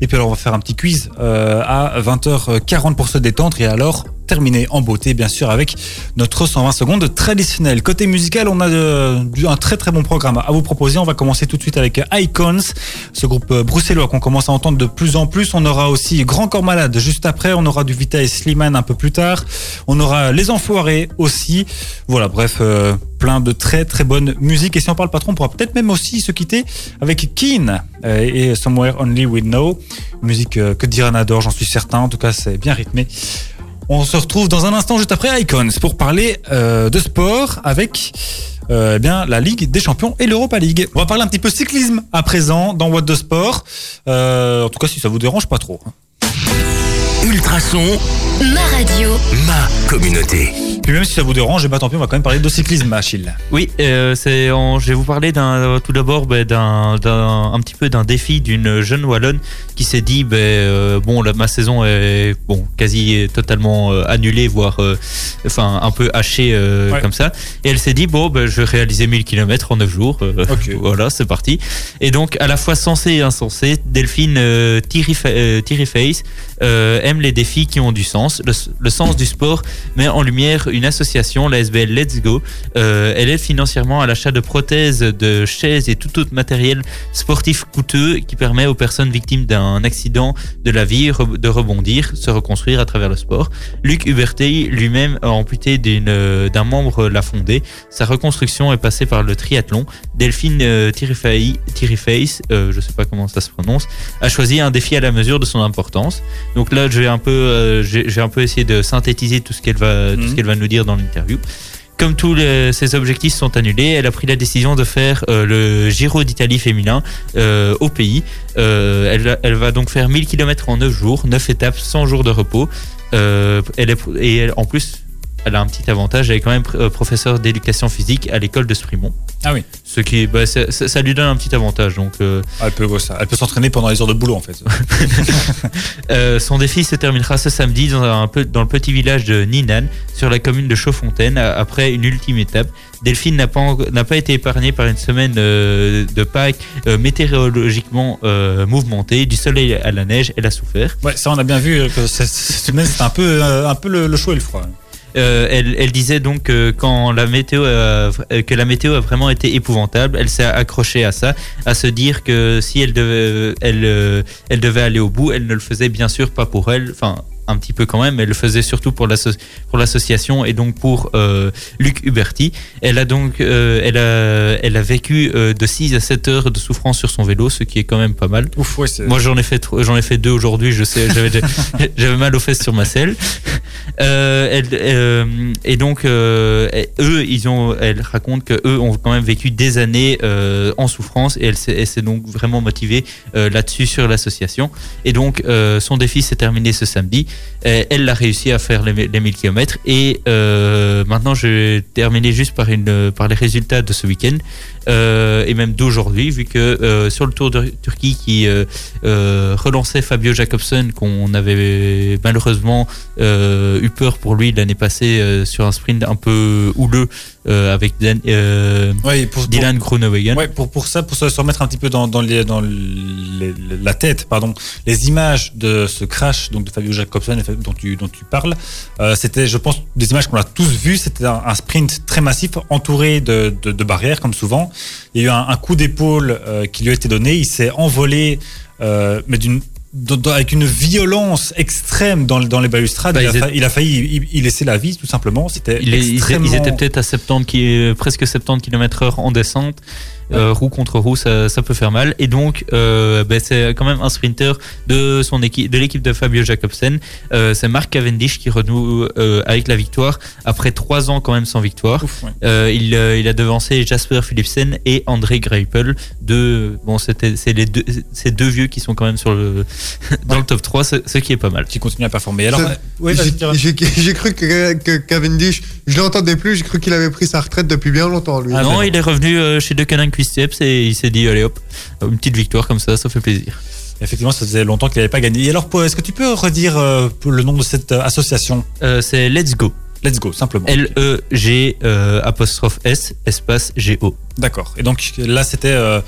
Et puis alors, on va faire un petit quiz euh, à 20h40 pour se détendre. Et alors, terminer en beauté, bien sûr, avec notre 120 secondes traditionnel. Côté musical, on a euh, du- un très très bon programme à vous proposer. On va commencer tout de suite avec Icons, ce groupe euh, bruxellois qu'on commence à entendre de plus en plus. On aura aussi Grand Corps Malade juste après. On aura du Vita et Slimane un peu plus tard. On aura Les Enfoirés aussi. Voilà, bref, euh, plein de très très bonne musique. Et si on parle pas trop, on pourra peut-être même aussi se quitter avec Keen et Somewhere Only We Know. Musique que Diran adore, j'en suis certain. En tout cas, c'est bien rythmé. On se retrouve dans un instant juste après Icons pour parler euh, de sport avec euh, eh bien la Ligue des Champions et l'Europa League. On va parler un petit peu cyclisme à présent dans What de Sport. Euh, en tout cas, si ça vous dérange pas trop. Ultrason, ma radio, ma communauté. Puis même si ça vous dérange, ben, tant pis, on va quand même parler de cyclisme, Achille. Oui, euh, c'est en- je vais vous parler d'un euh, tout d'abord ben, d'un d'un- un petit peu d'un défi d'une jeune wallonne qui s'est dit ben, euh, bon la, ma saison est bon quasi totalement euh, annulée voire euh, enfin un peu hachée euh, Ouais. comme ça et elle s'est dit bon je vais réaliser 1000 km en 9 jours euh, voilà c'est parti et donc à la fois sensé et insensé Delphine euh, euh, Thierry Face les défis qui ont du sens le, sens du sport met en lumière une association la SBL Let's Go euh, elle aide financièrement à l'achat de prothèses, de chaises et tout autre matériel sportif coûteux qui permet aux personnes victimes d'un accident de la vie de rebondir, se reconstruire à travers le sport. Luc Hubertey lui-même amputé euh, d'un membre l'a fondé. Sa reconstruction est passée par le triathlon. Delphine euh, Thiriface, euh, je sais pas comment ça se prononce, a choisi un défi à la mesure de son importance. Donc là, je vais un peu, euh, j'ai un peu essayé de synthétiser tout ce qu'elle va, tout ce Mhm. qu'elle va nous dire dans l'interview. Comme tous les- ses objectifs sont annulés, elle a pris la décision de faire euh, le Giro d'Italie féminin euh, au pays. Euh, elle, elle va donc faire 1000 km en 9 jours, 9 étapes, 100 jours de repos. Elle est, et elle- en plus, elle a un petit avantage. Elle est quand même euh, professeure d'éducation physique à l'école de Sprimont. Ah oui. Ce qui, bah, ça, lui donne un petit avantage. Donc, euh, Ah, Elle peut, ouais, ça. Elle peut s'entraîner pendant les heures de boulot en fait. Euh, son défi se terminera ce samedi dans, un peu, dans le petit village de Ninan, sur la commune de Chaudfontaine, après une ultime étape. Delphine n'a pas, pas été épargnée par une semaine euh, de Pâques euh, météorologiquement euh, mouvementée. Du soleil à la neige, elle a souffert. Ouais, ça on a bien vu que cette cette semaine c'était un peu, euh, un peu le, le chaud et le froid. Euh, elle, elle disait donc que quand la météo a, euh, que la météo a vraiment été épouvantable, elle s'est accrochée à ça, à se dire que si elle devait, elle, euh, elle devait aller au bout, elle ne le faisait bien sûr pas pour elle, enfin un petit peu quand même, elle le faisait surtout pour l'asso- pour l'association et donc pour euh, Luc Huberti. Elle a donc, euh, elle a, elle a vécu euh, de 6 à 7 heures de souffrance sur son vélo, ce qui est quand même pas mal. Ouf, ouais. Moi j'en ai fait j'en ai fait deux aujourd'hui. Je sais, j'avais mal aux fesses sur ma selle. Elle, et donc eux, ils ont, elle raconte que eux ont quand même vécu des années en souffrance et elle s'est donc vraiment motivée là-dessus sur l'association. Et donc son défi s'est terminé ce samedi. Euh, elle a réussi à faire les, les 1000 km et euh, maintenant je vais terminer juste par par les résultats de ce week-end. Euh, et même d'aujourd'hui vu que sur le Tour de Turquie qui relançait Fabio Jacobsen qu'on avait malheureusement eu peur pour lui l'année passée sur un sprint un peu houleux euh, avec Dan- euh, Ouais, pour, Dylan Groenewegen. Ouais, pour, pour ça, pour se remettre un petit peu dans, dans, les, dans les- la tête, pardon, les images de ce crash donc de Fabio Jacobsen dont tu, dont tu parles, euh, c'était, je pense, des images qu'on a tous vues. C'était un, un sprint très massif, entouré de, de, de barrières, comme souvent. Il y a eu un, un coup d'épaule euh, qui lui a été donné. Il s'est envolé, euh, mais d'une dans- dans- avec une violence extrême dans, dans les balustrades, Bah, il, a fa- il a failli y, laisser la vie tout simplement. C'était Il extrêmement... ils étaient peut-être à 70 qui, presque 70 km heure en descente. Euh, roue contre roue, ça, ça peut faire mal. Et donc, euh, ben, c'est quand même un sprinter de son équipe, de l'équipe de Fabio Jacobsen. Euh, c'est Mark Cavendish qui renoue euh, avec la victoire après trois ans quand même sans victoire. Ouf, ouais. Euh, il, euh, il a devancé Jasper Philipsen et André Greipel. Deux, bon, c'était, c'est les deux, ces deux vieux qui sont quand même sur le, dans le top 3, ce, ce qui est pas mal. qui continue à performer. Alors, Ça- ouais, vas-y, J'ai- Kira. J'ai j'ai cru que, que Cavendish, je l'entendais plus, j'ai cru qu'il avait pris sa retraite depuis bien longtemps, lui. Ah, non, il est revenu euh, chez De Canin Et il s'est dit, allez hop, une petite victoire comme ça, ça fait plaisir. Effectivement, ça faisait longtemps qu'il n'avait pas gagné. Et alors, est-ce que tu peux redire euh, le nom de cette euh, association? Euh, c'est Let's Go. Let's Go, simplement. L-E-G euh, apostrophe S espace G-O. D'accord. Et donc là, c'était euh,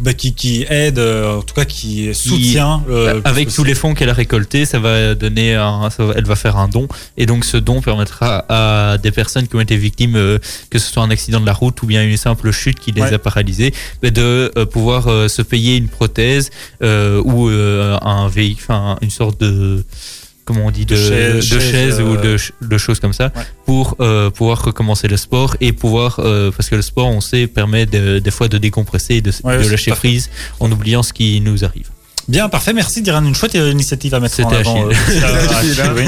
bah, qui, qui aide, euh, en tout cas qui soutient. euh, Avec tous les fonds qu'elle a récoltés, ça va donner un, ça va- elle va faire un don. Et donc ce don permettra à des personnes qui ont été victimes, que ce soit un accident de la route ou bien une simple chute qui les Ouais. a paralysés, mais de pouvoir se payer une prothèse ou un véhicule, une sorte de comment on dit de, De chaise- de chaise, chaise ou euh, de, ch- de choses comme ça Ouais. pour euh, pouvoir recommencer le sport et pouvoir euh, parce que le sport on sait permet de- des fois de décompresser et de, Ouais, de c'est lâcher prise en oubliant ce qui nous arrive. Bien, parfait. Merci Diran. Une chouette initiative à mettre en C'était avant. Achille. euh, C'était Achille, hein. oui.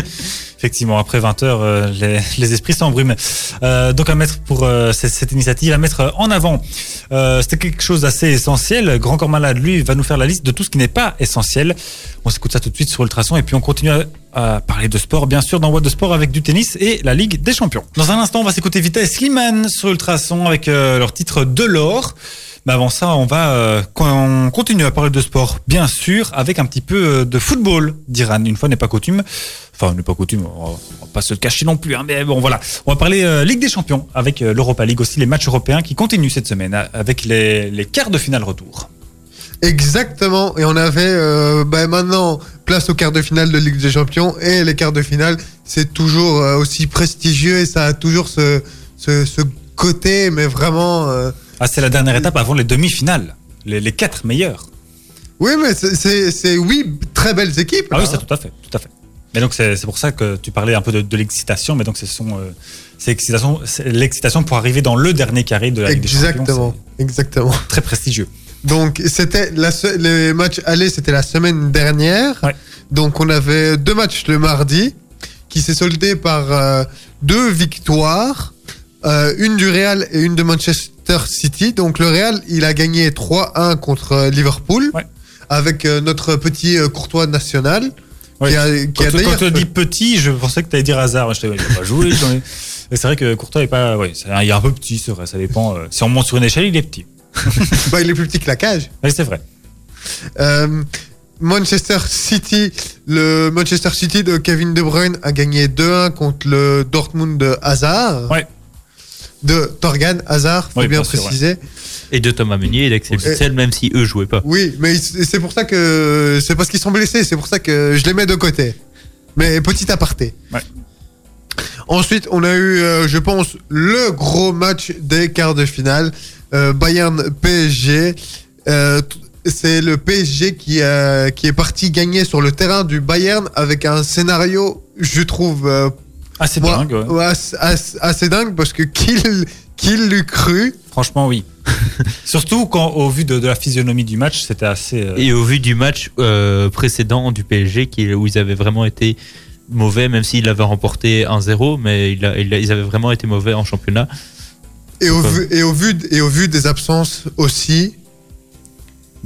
Effectivement, après 20 heures, euh, les, esprits s'embrument. Euh, donc à mettre pour euh, cette, initiative, à mettre en avant. C'était quelque chose d'assez essentiel. Grand Corps Malade, lui, va nous faire la liste de tout ce qui n'est pas essentiel. On s'écoute ça tout de suite sur Ultrason et puis on continue à, parler de sport, bien sûr, dans What de Sport avec du tennis et la Ligue des Champions. Dans un instant, on va s'écouter et Slimane sur Ultrason avec leur titre De l'or. Mais avant ça, on va euh, con- continuer à parler de sport, bien sûr, avec un petit peu euh, de football d'Iran. Une fois n'est pas coutume. Enfin, n'est pas coutume, on va, on va pas se le cacher non plus. Hein, mais bon, voilà. On va parler euh, Ligue des Champions avec euh, l'Europa League aussi, les matchs européens qui continuent cette semaine avec les, quarts de finale retour. Exactement. Et on avait bah, maintenant place au quart de finale de Ligue des Champions. Et les quarts de finale, c'est toujours aussi prestigieux et ça a toujours ce, ce, côté, mais vraiment. Ah, c'est la dernière étape avant les demi-finales. Les, les quatre meilleurs. Oui, mais c'est- oui, très belles équipes. Ah là, oui, c'est hein. tout à fait, tout à fait. Mais donc c'est pour ça que tu parlais un peu de, de l'excitation, mais donc ce sont euh, c'est l'excitation, l'excitation pour arriver dans le dernier carré de la Ligue des Champions. Exactement, exactement. Très prestigieux. Donc c'était les matchs aller, c'était la semaine dernière. Ouais. Donc on avait deux matchs le mardi qui s'est soldé par euh, deux victoires, euh, une du Real et une de Manchester City. Donc le Real, il a gagné 3-1 contre euh, Liverpool Ouais. avec euh, notre petit euh, courtois national. Ouais. Qui a, qui Quand, a quand dis petit, je pensais que tu allais dire hasard. Je t'ai dit, il pas Et c'est vrai que Courtois est pas. Ouais, c'est un- il est un peu petit, c'est vrai, ça dépend. euh, Si on monte sur une échelle, il est petit. bah, il est plus petit que la cage. Oui, c'est vrai. Manchester City, le Manchester City de Kevin De Bruyne a gagné 2-1 contre le Dortmund de Hazard. Ouais. De Torgan Hazard, faut Oui, bien bien sûr, préciser. Et de Thomas Meunier et d'Axel. Witsel, même si eux jouaient pas. Oui, mais c'est pour ça que c'est parce qu'ils sont blessés, c'est pour ça que je les mets de côté. Mais petit aparté. Ouais. Ensuite, on a eu, euh, je pense, le gros match des quarts de finale, euh, Bayern PSG. Euh, c'est le PSG qui, qui est parti gagner sur le terrain du Bayern avec un scénario, je trouve, euh, Ah, c'est moi, dingue. ouais. ouais, assez, assez- assez dingue parce que qu'il qu'il l'eût cru. Franchement, oui. Surtout quand, au vu de, de la physionomie du match, c'était assez. euh, Et au vu du match euh, précédent du PSG, qui, où ils avaient vraiment été mauvais, même s'ils l'avaient remporté 1-0, mais il a- il a- ils avaient vraiment été mauvais en championnat. Et au, vu, et, au vu, et au vu des absences aussi,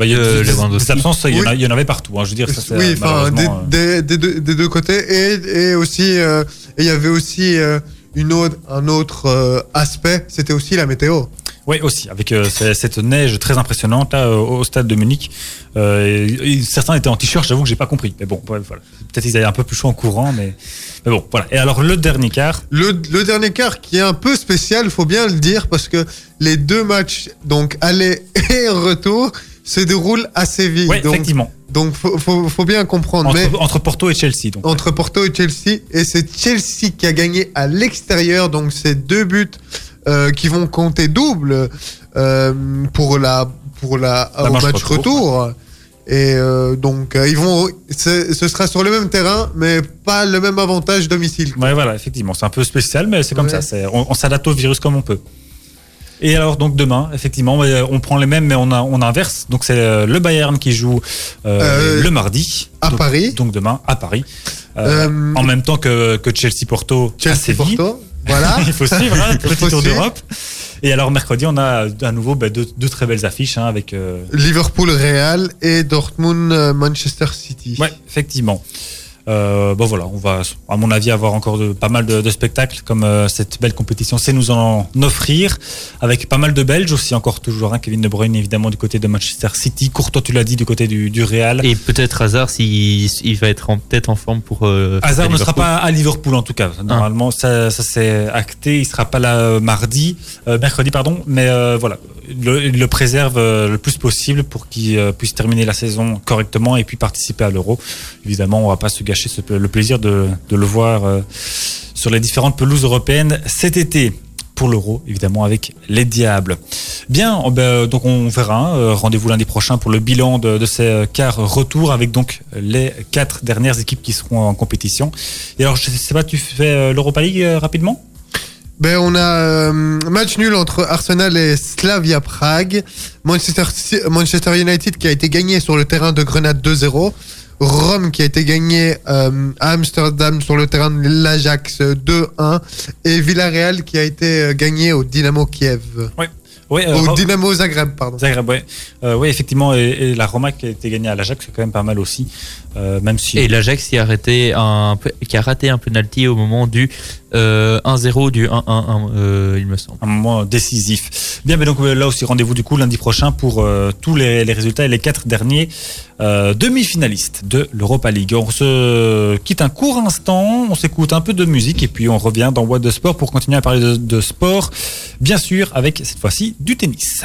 bah, il y a Euh, Lewandowski. absences, il y, en a- Oui. il y en avait partout. hein, je veux dire, ça, oui, enfin, des, euh, des, des deux, des deux côtés. Et, et aussi, euh, et il y avait aussi euh, une autre, un autre euh, aspect, c'était aussi la météo. Oui, aussi, avec euh, ce- cette neige très impressionnante là, au au stade de Munich. Euh, et- et certains étaient en t-shirt, j'avoue que j'ai pas compris. Mais bon, ouais, voilà. Peut-être qu'ils avaient un peu plus chaud en courant, mais, mais bon, voilà. Et alors, le dernier quart, Le, le dernier quart qui est un peu spécial, faut bien le dire, parce que les deux matchs, donc aller et retour, se déroulent assez vite. donc, effectivement, donc faut, faut, faut bien comprendre. entre, mais entre Porto et Chelsea. Donc, entre Porto et Chelsea, et c'est Chelsea qui a gagné à l'extérieur, donc c'est deux buts euh, qui vont compter double euh, pour la pour la, La au match match retour. retour. Et euh, donc ils vont, ce sera sur le même terrain, mais pas le même avantage domicile. Ouais, voilà, effectivement, c'est un peu spécial, mais c'est comme Ouais. ça. on s'adapte au virus comme on peut. Et alors, donc demain, effectivement, euh, on prend les mêmes, mais on, a, on inverse. Donc, c'est euh, le Bayern qui joue euh, le mardi. à Donc- Paris. Donc, demain, à Paris. En même temps que, que Chelsea-Porto à Chelsea Séville. Porto, voilà. Il faut suivre, hein, petit faut tour d'Europe. Et alors, mercredi, on a à nouveau bah, deux, deux très belles affiches hein, avec. euh, Liverpool Real et Dortmund Manchester City. Ouais, effectivement. Euh, bon voilà, on va, à mon avis, avoir encore de, pas mal de, de spectacles comme euh, cette belle compétition sait nous en offrir, avec pas mal de Belges aussi, encore toujours un Kevin De Bruyne évidemment du côté de Manchester City, Courtois tu l'as dit du côté du, du Real. Et peut-être Hazard s'il il va être en- peut-être en forme pour. euh, Hazard ne sera pas à Liverpool en tout cas. Normalement, ça, ça c'est acté. Il sera pas là euh, mardi, mercredi pardon. Mais voilà, le, il le préserve le plus possible pour qu'il puisse terminer la saison correctement et puis participer à l'Euro. Évidemment, on va pas se gâcher ce- le plaisir de, le voir euh, sur les différentes pelouses européennes cet été. Pour l'euro, évidemment, avec les Diables. Bien, oh ben, donc on verra. hein, euh, Rendez-vous lundi prochain pour le bilan de, ces euh, quarts retour avec donc les quatre dernières équipes qui seront en compétition. Et alors, je sais pas, tu fais euh, l'Europa League euh, rapidement? Ben, on a euh, match nul entre Arsenal et Slavia Prague. Manchester United qui a été gagné sur le terrain de Grenade 2-0. Rome qui a été gagné euh, à Amsterdam sur le terrain de l'Ajax 2-1. Et Villarreal qui a été euh, gagné au Dynamo Kiev. Oui, euh, au Dynamo Zagreb, pardon. Zagreb, ouais. Euh, ouais, effectivement, et, et la Roma qui a été gagnée à l'Ajax, c'est quand même pas mal aussi. Euh, même si. Et l'Ajax qui a arrêté un pe- qui a raté un penalty au moment du euh, 1-0 du 1-1 euh, il me semble. un moment décisif. Bien, mais donc euh, là aussi rendez-vous du coup lundi prochain pour euh, tous les, résultats et les quatre derniers euh, demi-finalistes de l'Europa League. On se quitte un court instant, on s'écoute un peu de musique et puis on revient dans What de Sport pour continuer à parler de sport, bien sûr avec cette fois-ci du tennis.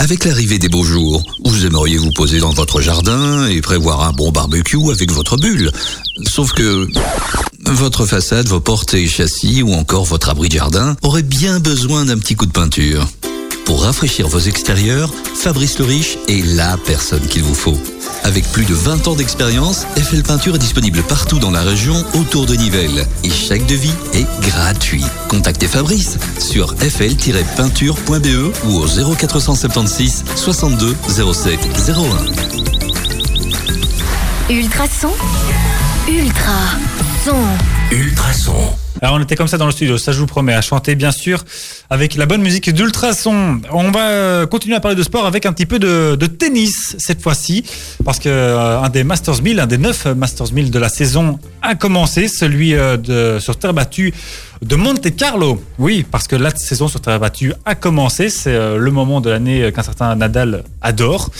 Avec l'arrivée des beaux jours, vous aimeriez vous poser dans votre jardin et prévoir un bon barbecue avec votre bulle. Sauf que votre façade, vos portes et châssis ou encore votre abri de jardin auraient bien besoin d'un petit coup de peinture. Pour rafraîchir vos extérieurs, Fabrice le Riche est la personne qu'il vous faut. Avec plus de 20 ans d'expérience, FL Peinture est disponible partout dans la région autour de Nivelles. Et chaque devis est gratuit. Contactez Fabrice sur fl-peinture.be ou au 0476 62 07 01. Ultrason. Ultra son. Ultrason. Alors on était comme ça dans le studio, ça je vous promets, à chanter bien sûr avec la bonne musique d'Ultrason. On va euh, continuer à parler de sport avec un petit peu de, tennis cette fois-ci, parce que euh, un des Masters 1000, un des neuf Masters 1000 de la saison a commencé, celui euh, de, sur terre battue de Monte Carlo. Oui, parce que la saison sur terre battue a commencé, c'est euh, le moment de l'année qu'un certain Nadal adore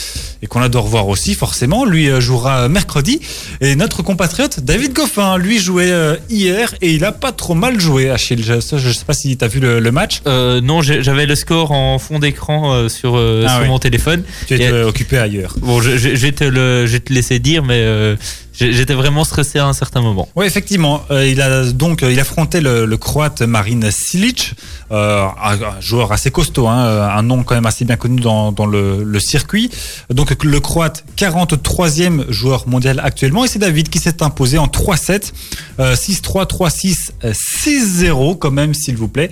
et qu'on adore voir aussi forcément. Lui euh, jouera mercredi et notre compatriote David Goffin, lui jouait euh, hier et il a pas trop mal joué Achille. Je, sais pas si tu as vu le, le match. Euh, non, j'avais le score en fond d'écran euh, sur, euh, Ah sur oui. mon téléphone. Tu étais Et- euh, occupé ailleurs. Bon, je, je- je vais te le, je vais te laisser dire, mais euh, j'étais vraiment stressé à un certain moment. Oui, effectivement. Euh, il a donc euh, il affrontait le, le croate Marin Silic, euh, un, joueur assez costaud, hein, euh, un nom quand même assez bien connu dans, dans le, le circuit. Donc le croate 43e joueur mondial actuellement et c'est David qui s'est imposé en 3-7, euh, 6-3, 3-6, euh, 6-0 quand même s'il vous plaît.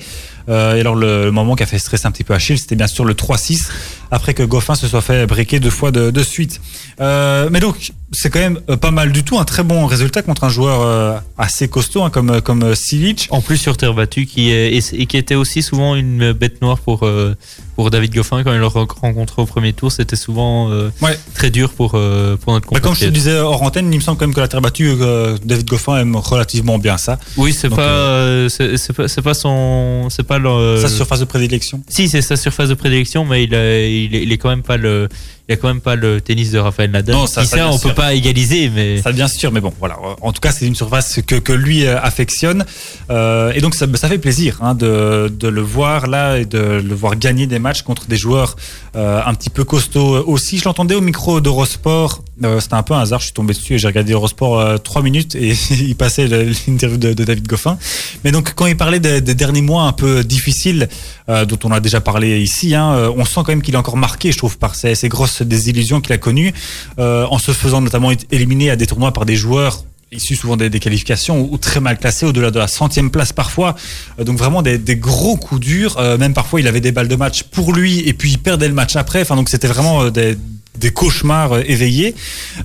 Euh, et alors le, le moment qui a fait stresser un petit peu Achille, c'était bien sûr le 3-6 après que Goffin se soit fait breaker deux fois de, de suite. Euh, mais donc c'est quand même euh, pas mal du tout, un très bon résultat contre un joueur euh, assez costaud hein, comme comme euh, Silic. En plus sur terre battue, qui est, et, qui était aussi souvent une bête noire pour euh, pour David Goffin quand il le re- rencontrait au premier tour. C'était souvent euh, Ouais. très dur pour euh, pour notre Bah, comme je te disais hors antenne, il me semble quand même que la terre battue, euh, David Goffin aime relativement bien ça. Oui, c'est Donc, pas, euh, c'est pas, pas son, c'est pas le. Sa surface de prédilection. Si, c'est sa surface de prédilection, mais il, a, il, est, il est quand même pas le, il a quand même pas le tennis de Rafael Nadal. Non, ça, on sûr. peut pas égaliser, mais Ça bien sûr, mais bon, voilà. En tout cas, c'est une surface que, que lui euh, affectionne. Euh, et donc, ça, ça fait plaisir hein, de, de le voir là et de le voir gagner des matchs contre des joueurs euh, un petit peu costauds aussi. Je l'entendais au micro d'Eurosport. Euh, C'était un peu un hasard, je suis tombé dessus et j'ai regardé Eurosport euh, trois minutes et il passait l'interview de, David Goffin. Mais donc, quand il parlait des, derniers mois un peu difficiles, euh, dont on a déjà parlé ici, hein, euh, on sent quand même qu'il est encore marqué, je trouve, par ces, grosses désillusions qu'il a connues, en se faisant notamment éliminer à des tournois par des joueurs issus souvent des, qualifications ou, très mal classés, au-delà de la centième place parfois. Donc vraiment des, gros coups durs. Même parfois, il avait des balles de match pour lui et puis il perdait le match après. Enfin, donc c'était vraiment des des cauchemars euh, éveillés.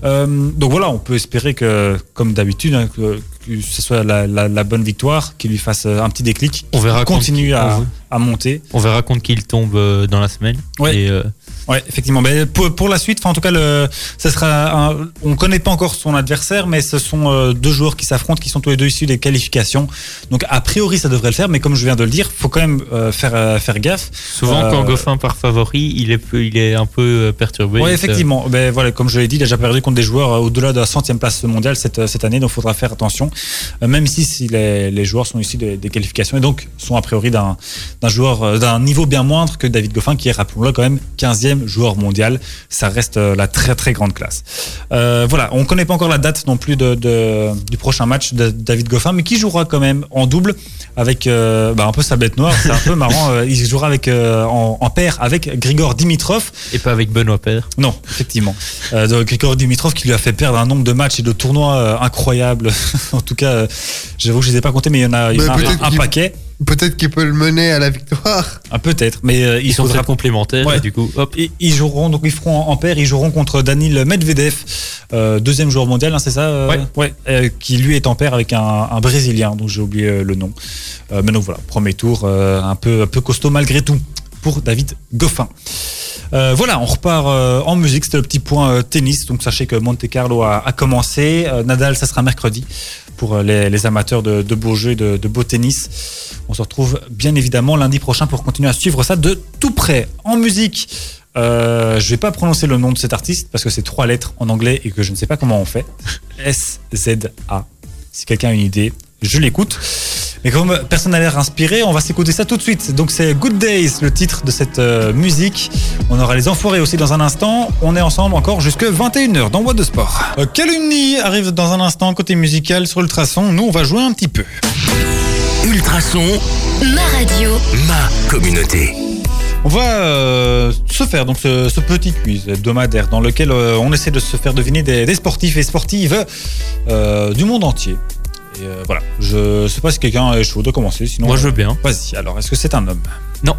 Euh, donc voilà, on peut espérer que, comme d'habitude, hein, que, que ce soit la, la, la bonne victoire, qui lui fasse euh, un petit déclic, on verra continue à, à monter. on verra contre qui il tombe dans la semaine. Ouais. Et, euh, Ouais, effectivement. Mais pour, pour la suite, enfin, en tout cas, le, ça sera un, on connaît pas encore son adversaire, mais ce sont euh, deux joueurs qui s'affrontent, qui sont tous les deux issus des qualifications. Donc, a priori, ça devrait le faire, mais comme je viens de le dire, faut quand même euh, faire, euh, faire gaffe. souvent, quand Goffin part favori, il est, peu- il est un peu perturbé. Oui, Donc, effectivement. Ben, voilà, comme je l'ai dit, il a déjà perdu contre des joueurs au-delà de la centième place mondiale cette, cette année, donc il faudra faire attention, même si, si les, les joueurs sont issus des, des qualifications et donc sont a priori d'un d'un joueur d'un niveau bien moindre que David Goffin, qui est, rappelons-le, quand même 15e joueur mondial. Ça reste euh, la très très grande classe. Euh, voilà, on connaît pas encore la date non plus de, de- du prochain match de David Goffin, mais qui jouera quand même en double avec euh, bah, un peu sa bête noire. C'est un peu marrant. il jouera avec euh, en, en paire avec Grigor Dimitrov. Et pas avec Benoît Père. Non, effectivement. Euh, donc Grigor Dimitrov qui lui a fait perdre un nombre de matchs et de tournois euh, incroyables. en tout cas, euh, j'avoue que je les ai pas comptés, mais il y en a, il y en Mais a peut-être un, paquet. Peut-être qu'il peut le mener à la victoire. Ah, peut-être, mais euh, Ils il sont très complémentaires. Ouais. et du coup, hop. ils, ils joueront donc ils feront en, paire, ils joueront contre Danil Medvedev, euh, deuxième joueur mondial, hein, c'est ça euh, Ouais. euh, qui lui est en paire avec un, un brésilien dont j'ai oublié le nom. Euh, mais donc voilà, premier tour, euh, un peu un peu costaud malgré tout pour David Goffin. Euh, voilà, on repart euh, en musique. C'était le petit point euh, tennis. Donc sachez que Monte Carlo a, a commencé. Nadal, ça sera mercredi pour les, amateurs de, de beaux jeux et de, de beau tennis. On se retrouve bien évidemment lundi prochain pour continuer à suivre ça de tout près. En musique, je vais pas prononcer le nom de cet artiste parce que c'est trois lettres en anglais et que je ne sais pas comment on fait. S-Z-A. Si quelqu'un a une idée, je l'écoute. Mais comme personne n'a l'air inspiré, on va s'écouter ça tout de suite. Donc c'est Good Days, le titre de cette euh, musique. On aura les enfoirés aussi dans un instant. On est ensemble encore jusque 21h dans What de Sport. Euh, Calumnie arrive dans un instant côté musical sur Ultrason. Nous, on va jouer un petit peu. Ultrason, Ma radio. ma communauté. On va euh, se faire donc ce, ce petit quiz hebdomadaire dans lequel euh, on essaie de se faire deviner des, des sportifs et sportives euh, du monde entier. Et euh, voilà, je sais pas si quelqu'un chaud de commencer, sinon. Moi, je veux bien. Vas-y, alors, est-ce que c'est un homme? Non.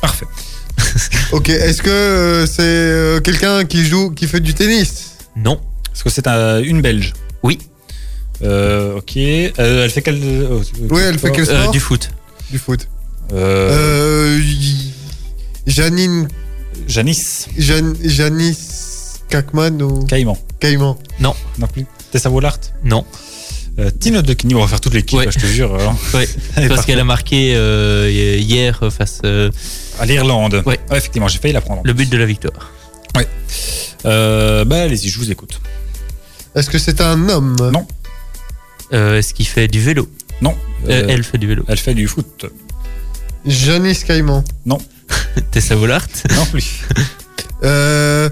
Parfait. Ok, est-ce que euh, c'est euh, quelqu'un qui joue, qui fait du tennis? Non. Est-ce que c'est un- une Belge? Oui. Euh, ok. Euh, elle fait quel. euh, Oui, elle fait quel Euh, sport? du foot. Du foot. Euh, Euh, Janine, Janice Jan, Janice Kakman ou? Caïman. Caïman Non plus. Tessa Wollart Non. Euh, Tine de Kini, on va faire toute l'équipe, Ouais. je te jure. hein. Ouais. Parce qu'elle a marqué euh, hier face euh, À l'Irlande. Ouais. effectivement, j'ai failli la prendre. le but de la victoire. Euh, bah, allez-y, je vous écoute. Est-ce que c'est un homme? Non. Euh, Est-ce qu'il fait du vélo? Non. Elle fait du vélo. elle fait du foot. Janice Caïman. Tessa Wollart Non plus. Euh,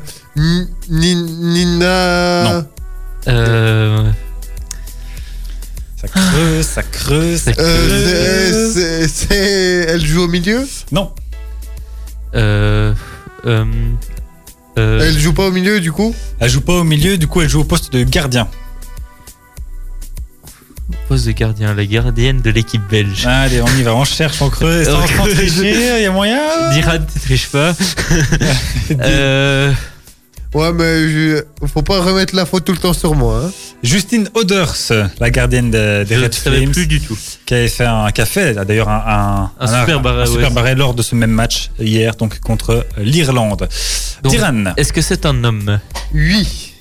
Nina. Non. Euh, creuse, ça creuse, ça Euh, creuse. c'est- c'est- c'est- Elle joue au milieu? Non. euh, euh, euh, Elle joue pas au milieu du coup? Elle joue pas au milieu, du coup, elle joue au poste de gardien. Poste de gardien, la gardienne de l'équipe belge. Allez, on y va, on cherche, on creuse, sans, tricher, il y a moyen. Diran, tu triches pas. euh, Ouais, mais je- faut pas remettre la faute tout le temps sur moi. Hein. Justine Oders, la gardienne de- des je ne Red Flames, plus du tout. qui avait fait un café, d'ailleurs un, Un super barré, un super ouais. barré lors de ce même match hier, donc contre l'Irlande. Diran, Est-ce que c'est un homme? Oui.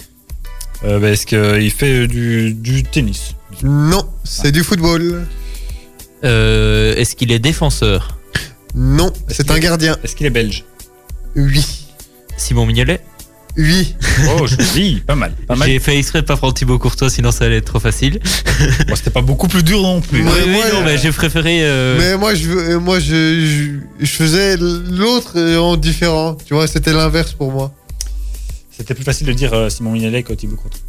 euh, bah, est-ce qu'il fait du, du tennis? Non, c'est du football. Euh, Est-ce qu'il est défenseur? Non, c'est un gardien. Est-ce qu'il est belge? Oui. Simon Mignolet? Oui. Oh, je dis, pas mal. Pas mal. J'ai fait exprès de pas prendre Thibaut Courtois, sinon ça allait être trop facile. Bon, C'était pas beaucoup plus dur non plus. Ouais, oui, non, euh, mais j'ai préféré. euh, Mais moi, je, euh, moi je, je, je faisais l'autre euh, en différent. Tu vois, c'était l'inverse pour moi. C'était plus facile de dire euh, Simon Mignolet que Thibaut Courtois.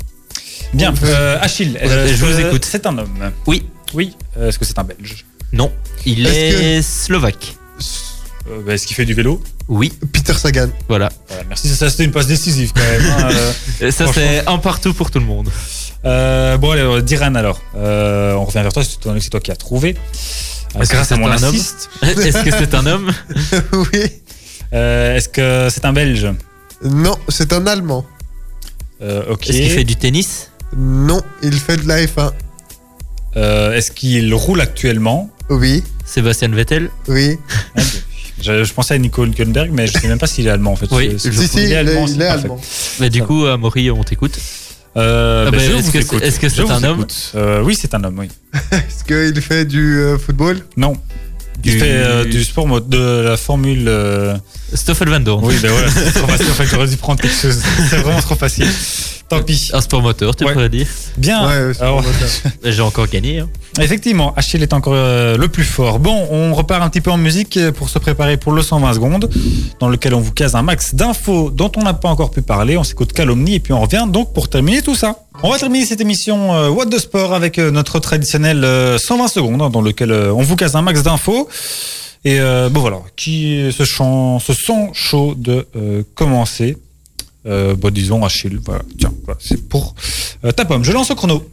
Bien, euh, Achille, je est-ce vous que écoute. C'est un homme? Oui, Oui. Euh, Est-ce que c'est un belge? Non. Il Est-ce est, slovaque. Euh, bah, Est-ce qu'il fait du vélo Oui, Peter Sagan. voilà. Voilà, Merci, ça, ça, c'était une passe décisive quand même. hein, euh. Ça, c'est un partout pour tout le monde. Euh, bon, allez, Diran alors. Euh, on revient vers toi, c'est toi, c'est toi qui as trouvé. Est-ce que grâce c'est à mon un homme. Est-ce que c'est un homme oui. Euh, Est-ce que c'est un belge Non, c'est un Allemand. Euh, Ok. Est-ce qu'il fait du tennis Non, il fait de la F1. Euh, Est-ce qu'il roule actuellement Oui. Sébastien Vettel Oui. Je, je pensais à Nico Hülkenberg, mais je sais même pas s'il est allemand en fait. Oui, Je- je Si, si, il est, allemand, il est allemand. Mais du coup, Amaury, on t'écoute. Euh, Ah bah, est-ce que c'est- un homme. Euh, Oui, c'est un homme, oui. Est-ce qu'il fait du euh, football? Non. Il fait euh, du sport mode de la Formule. euh, Stoffel Van Dorn. Oui, ben voilà, c'est trop facile. En fait, j'aurais dû prendre quelque chose. C'est vraiment trop facile. Tant pis. Un sport moteur, tu Ouais. pourrais dire. Bien. Ouais, Alors. J'ai encore gagné. hein. effectivement, Achille est encore euh, le plus fort. Bon, on repart un petit peu en musique pour se préparer pour le 120 secondes, dans lequel on vous case un max d'infos dont on n'a pas encore pu parler. On s'écoute Calomnie et puis on revient donc pour terminer tout ça. On va terminer cette émission euh, What the Sport avec euh, notre traditionnel euh, 120 secondes, hein, dans lequel euh, on vous case un max d'infos. Et euh, bon voilà, qui se, chant, se sent chaud de euh, commencer euh, bah, disons Achille, voilà, tiens, voilà, c'est pour euh, ta pomme. Je lance au chrono.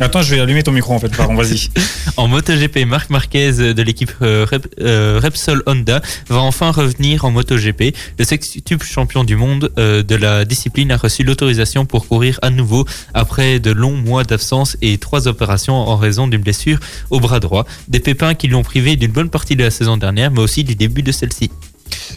Attends, je vais allumer ton micro en fait, pardon, vas-y. En MotoGP, Marc Marquez de l'équipe euh, euh, Repsol Honda va enfin revenir en MotoGP. Le sextuple champion du monde euh, de la discipline a reçu l'autorisation pour courir à nouveau après de longs mois d'absence et trois opérations en raison d'une blessure au bras droit. Des pépins qui l'ont privé d'une bonne partie de la saison dernière, mais aussi du début de celle-ci.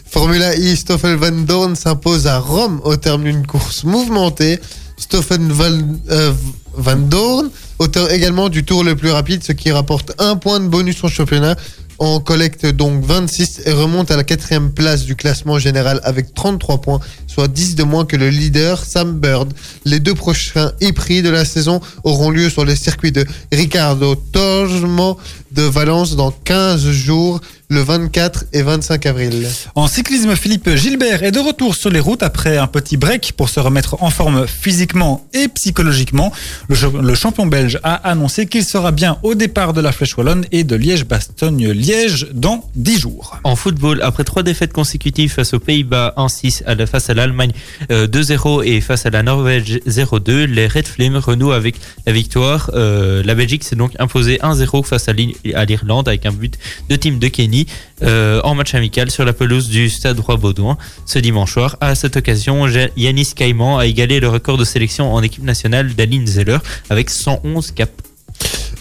Formula E, Stoffel Van Dorn s'impose à Rome au terme d'une course mouvementée. Stoffel Van, Dorn, auteur également du tour le plus rapide, ce qui rapporte un point de bonus au championnat. En collecte donc 26 et remonte à la quatrième place du classement général avec 33 points, soit 10 de moins que le leader Sam Bird. Les deux prochains e-prix de la saison auront lieu sur les circuits de Ricardo Tormo de Valence dans 15 jours, le 24 et 25 avril. En cyclisme, Philippe Gilbert est de retour sur les routes après un petit break pour se remettre en forme physiquement et psychologiquement. Le, ch- le champion belge a annoncé qu'il sera bien au départ de la Flèche Wallonne et de Liège-Bastogne-Liège dans 10 jours. En football, après trois défaites consécutives face aux Pays-Bas 1-6, à la- face à l'Allemagne euh, 2-0 et face à la Norvège 0-2, les Red Flames renouent avec la victoire. Euh, la Belgique s'est donc imposée 1-0 face à l'I- à l'Irlande avec un but de team de Kenny euh, en match amical sur la pelouse du Stade Roi-Baudouin ce dimanche soir. À cette occasion, Yanis Caïman a égalé le record de sélection en équipe nationale d'Aline Zeller avec 111 caps.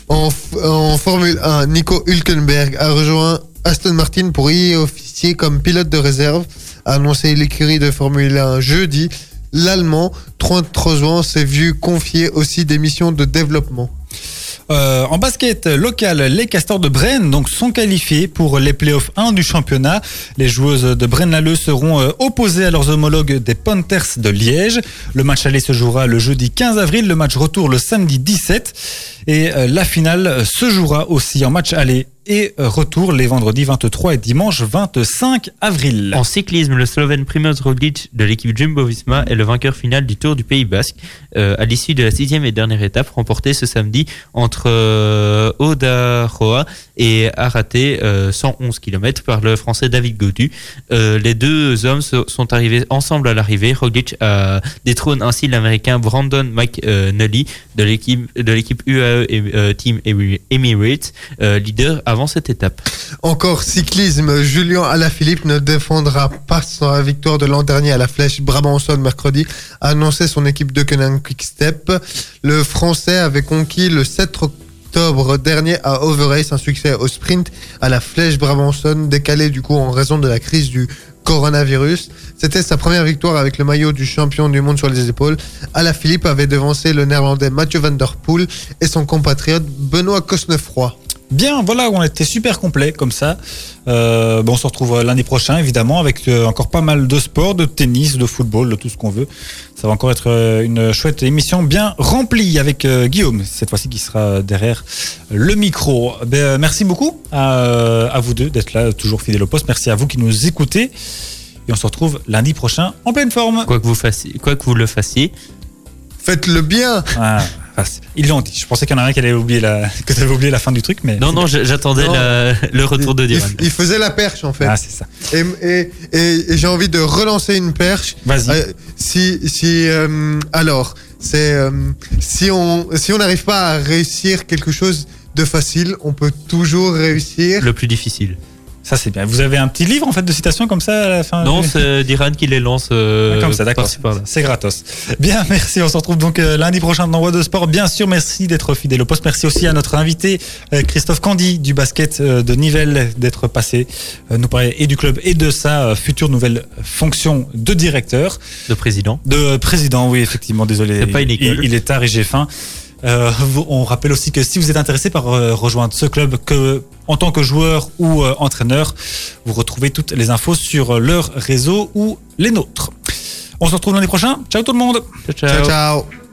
En Formule 1, Nico Hülkenberg a rejoint Aston Martin pour y officier comme pilote de réserve, a annoncé l'écurie de Formule 1 jeudi. L'Allemand, 33 ans, s'est vu confier aussi des missions de développement. Euh, en basket local, les Castors de Brenne donc, sont qualifiés pour les playoffs 1 du championnat. Les joueuses de Brenne-Lalleux seront euh, opposées à leurs homologues des Panthers de Liège. Le match aller se jouera le jeudi 15 avril, le match retour le samedi 17. Et euh, la finale se jouera aussi en match aller et euh, retour les vendredis 23 et dimanche 25 avril. En cyclisme, le Slovène Primoz Roglic de l'équipe Jumbo-Visma est le vainqueur final du Tour du Pays Basque euh, à l'issue de la sixième et dernière étape remportée ce samedi entre euh, Odaroa et Araté, euh, 111 km par le Français David Godu. Euh, les deux hommes sont arrivés ensemble à l'arrivée. Roglic détrône ainsi l'Américain Brandon McNally de l'équipe UAE euh, Team Emirates, leader cette étape. Encore cyclisme, Julien Alaphilippe ne défendra pas sa victoire de l'an dernier à la Flèche Brabançonne mercredi, a son équipe de Conan Quick-Step. Le Français avait conquis le 7 octobre dernier à Overace un succès au sprint à la Flèche Brabançonne, décalé du coup en raison de la crise du coronavirus. C'était sa première victoire avec le maillot du champion du monde sur les épaules. Alaphilippe avait devancé le néerlandais Mathieu van der Poel et son compatriote Benoît Cosnefroy. Bien, voilà, on était super complet comme ça. Euh, bon, on se retrouve lundi prochain, évidemment, avec euh, encore pas mal de sport, de tennis, de football, de tout ce qu'on veut. Ça va encore être euh, une chouette émission bien remplie avec Guillaume, cette fois-ci qui sera derrière le micro. Ben, merci beaucoup à, à vous deux d'être là, toujours fidèles au poste. Merci à vous qui nous écoutez. Et on se retrouve lundi prochain en pleine forme. Quoi que vous fassiez, quoi que vous le fassiez, Faites-le bien Ah, enfin, c'est- ils l'ont dit. Je pensais qu'il y en a un qui allait oublier la, que tu avais oublié la fin du truc, mais. Non, non, j'attendais le retour de il, Diran. il faisait la perche en fait. Ah, c'est ça. Et, et- et- et j'ai envie de relancer une perche. Vas-y. Euh, si, si, euh, alors, c'est euh, si on si on n'arrive pas à réussir quelque chose de facile, on peut toujours réussir. Le plus difficile. Ça, c'est bien. Vous avez un petit livre, en fait, de citations comme ça à la fin Non, c'est Diran qui les lance. euh, Ah, comme ça, d'accord. C'est gratos. Bien, merci. On se retrouve donc euh, lundi prochain dans Voix de Sport. Bien sûr, merci d'être fidèle au poste. Merci aussi à notre invité euh, Christophe Candy du basket euh, de Nivelles d'être passé euh, nous parler et du club et de sa euh, future nouvelle fonction de directeur, De président. de président. Oui, effectivement. Désolé. C'est pas une il, école. il est tard et j'ai faim. Euh, on rappelle aussi que si vous êtes intéressé par euh, rejoindre ce club, que en tant que joueur ou euh, entraîneur, vous retrouvez toutes les infos sur euh, leur réseau ou les nôtres. On se retrouve lundi prochain. Ciao tout le monde. Ciao, ciao. ciao. ciao.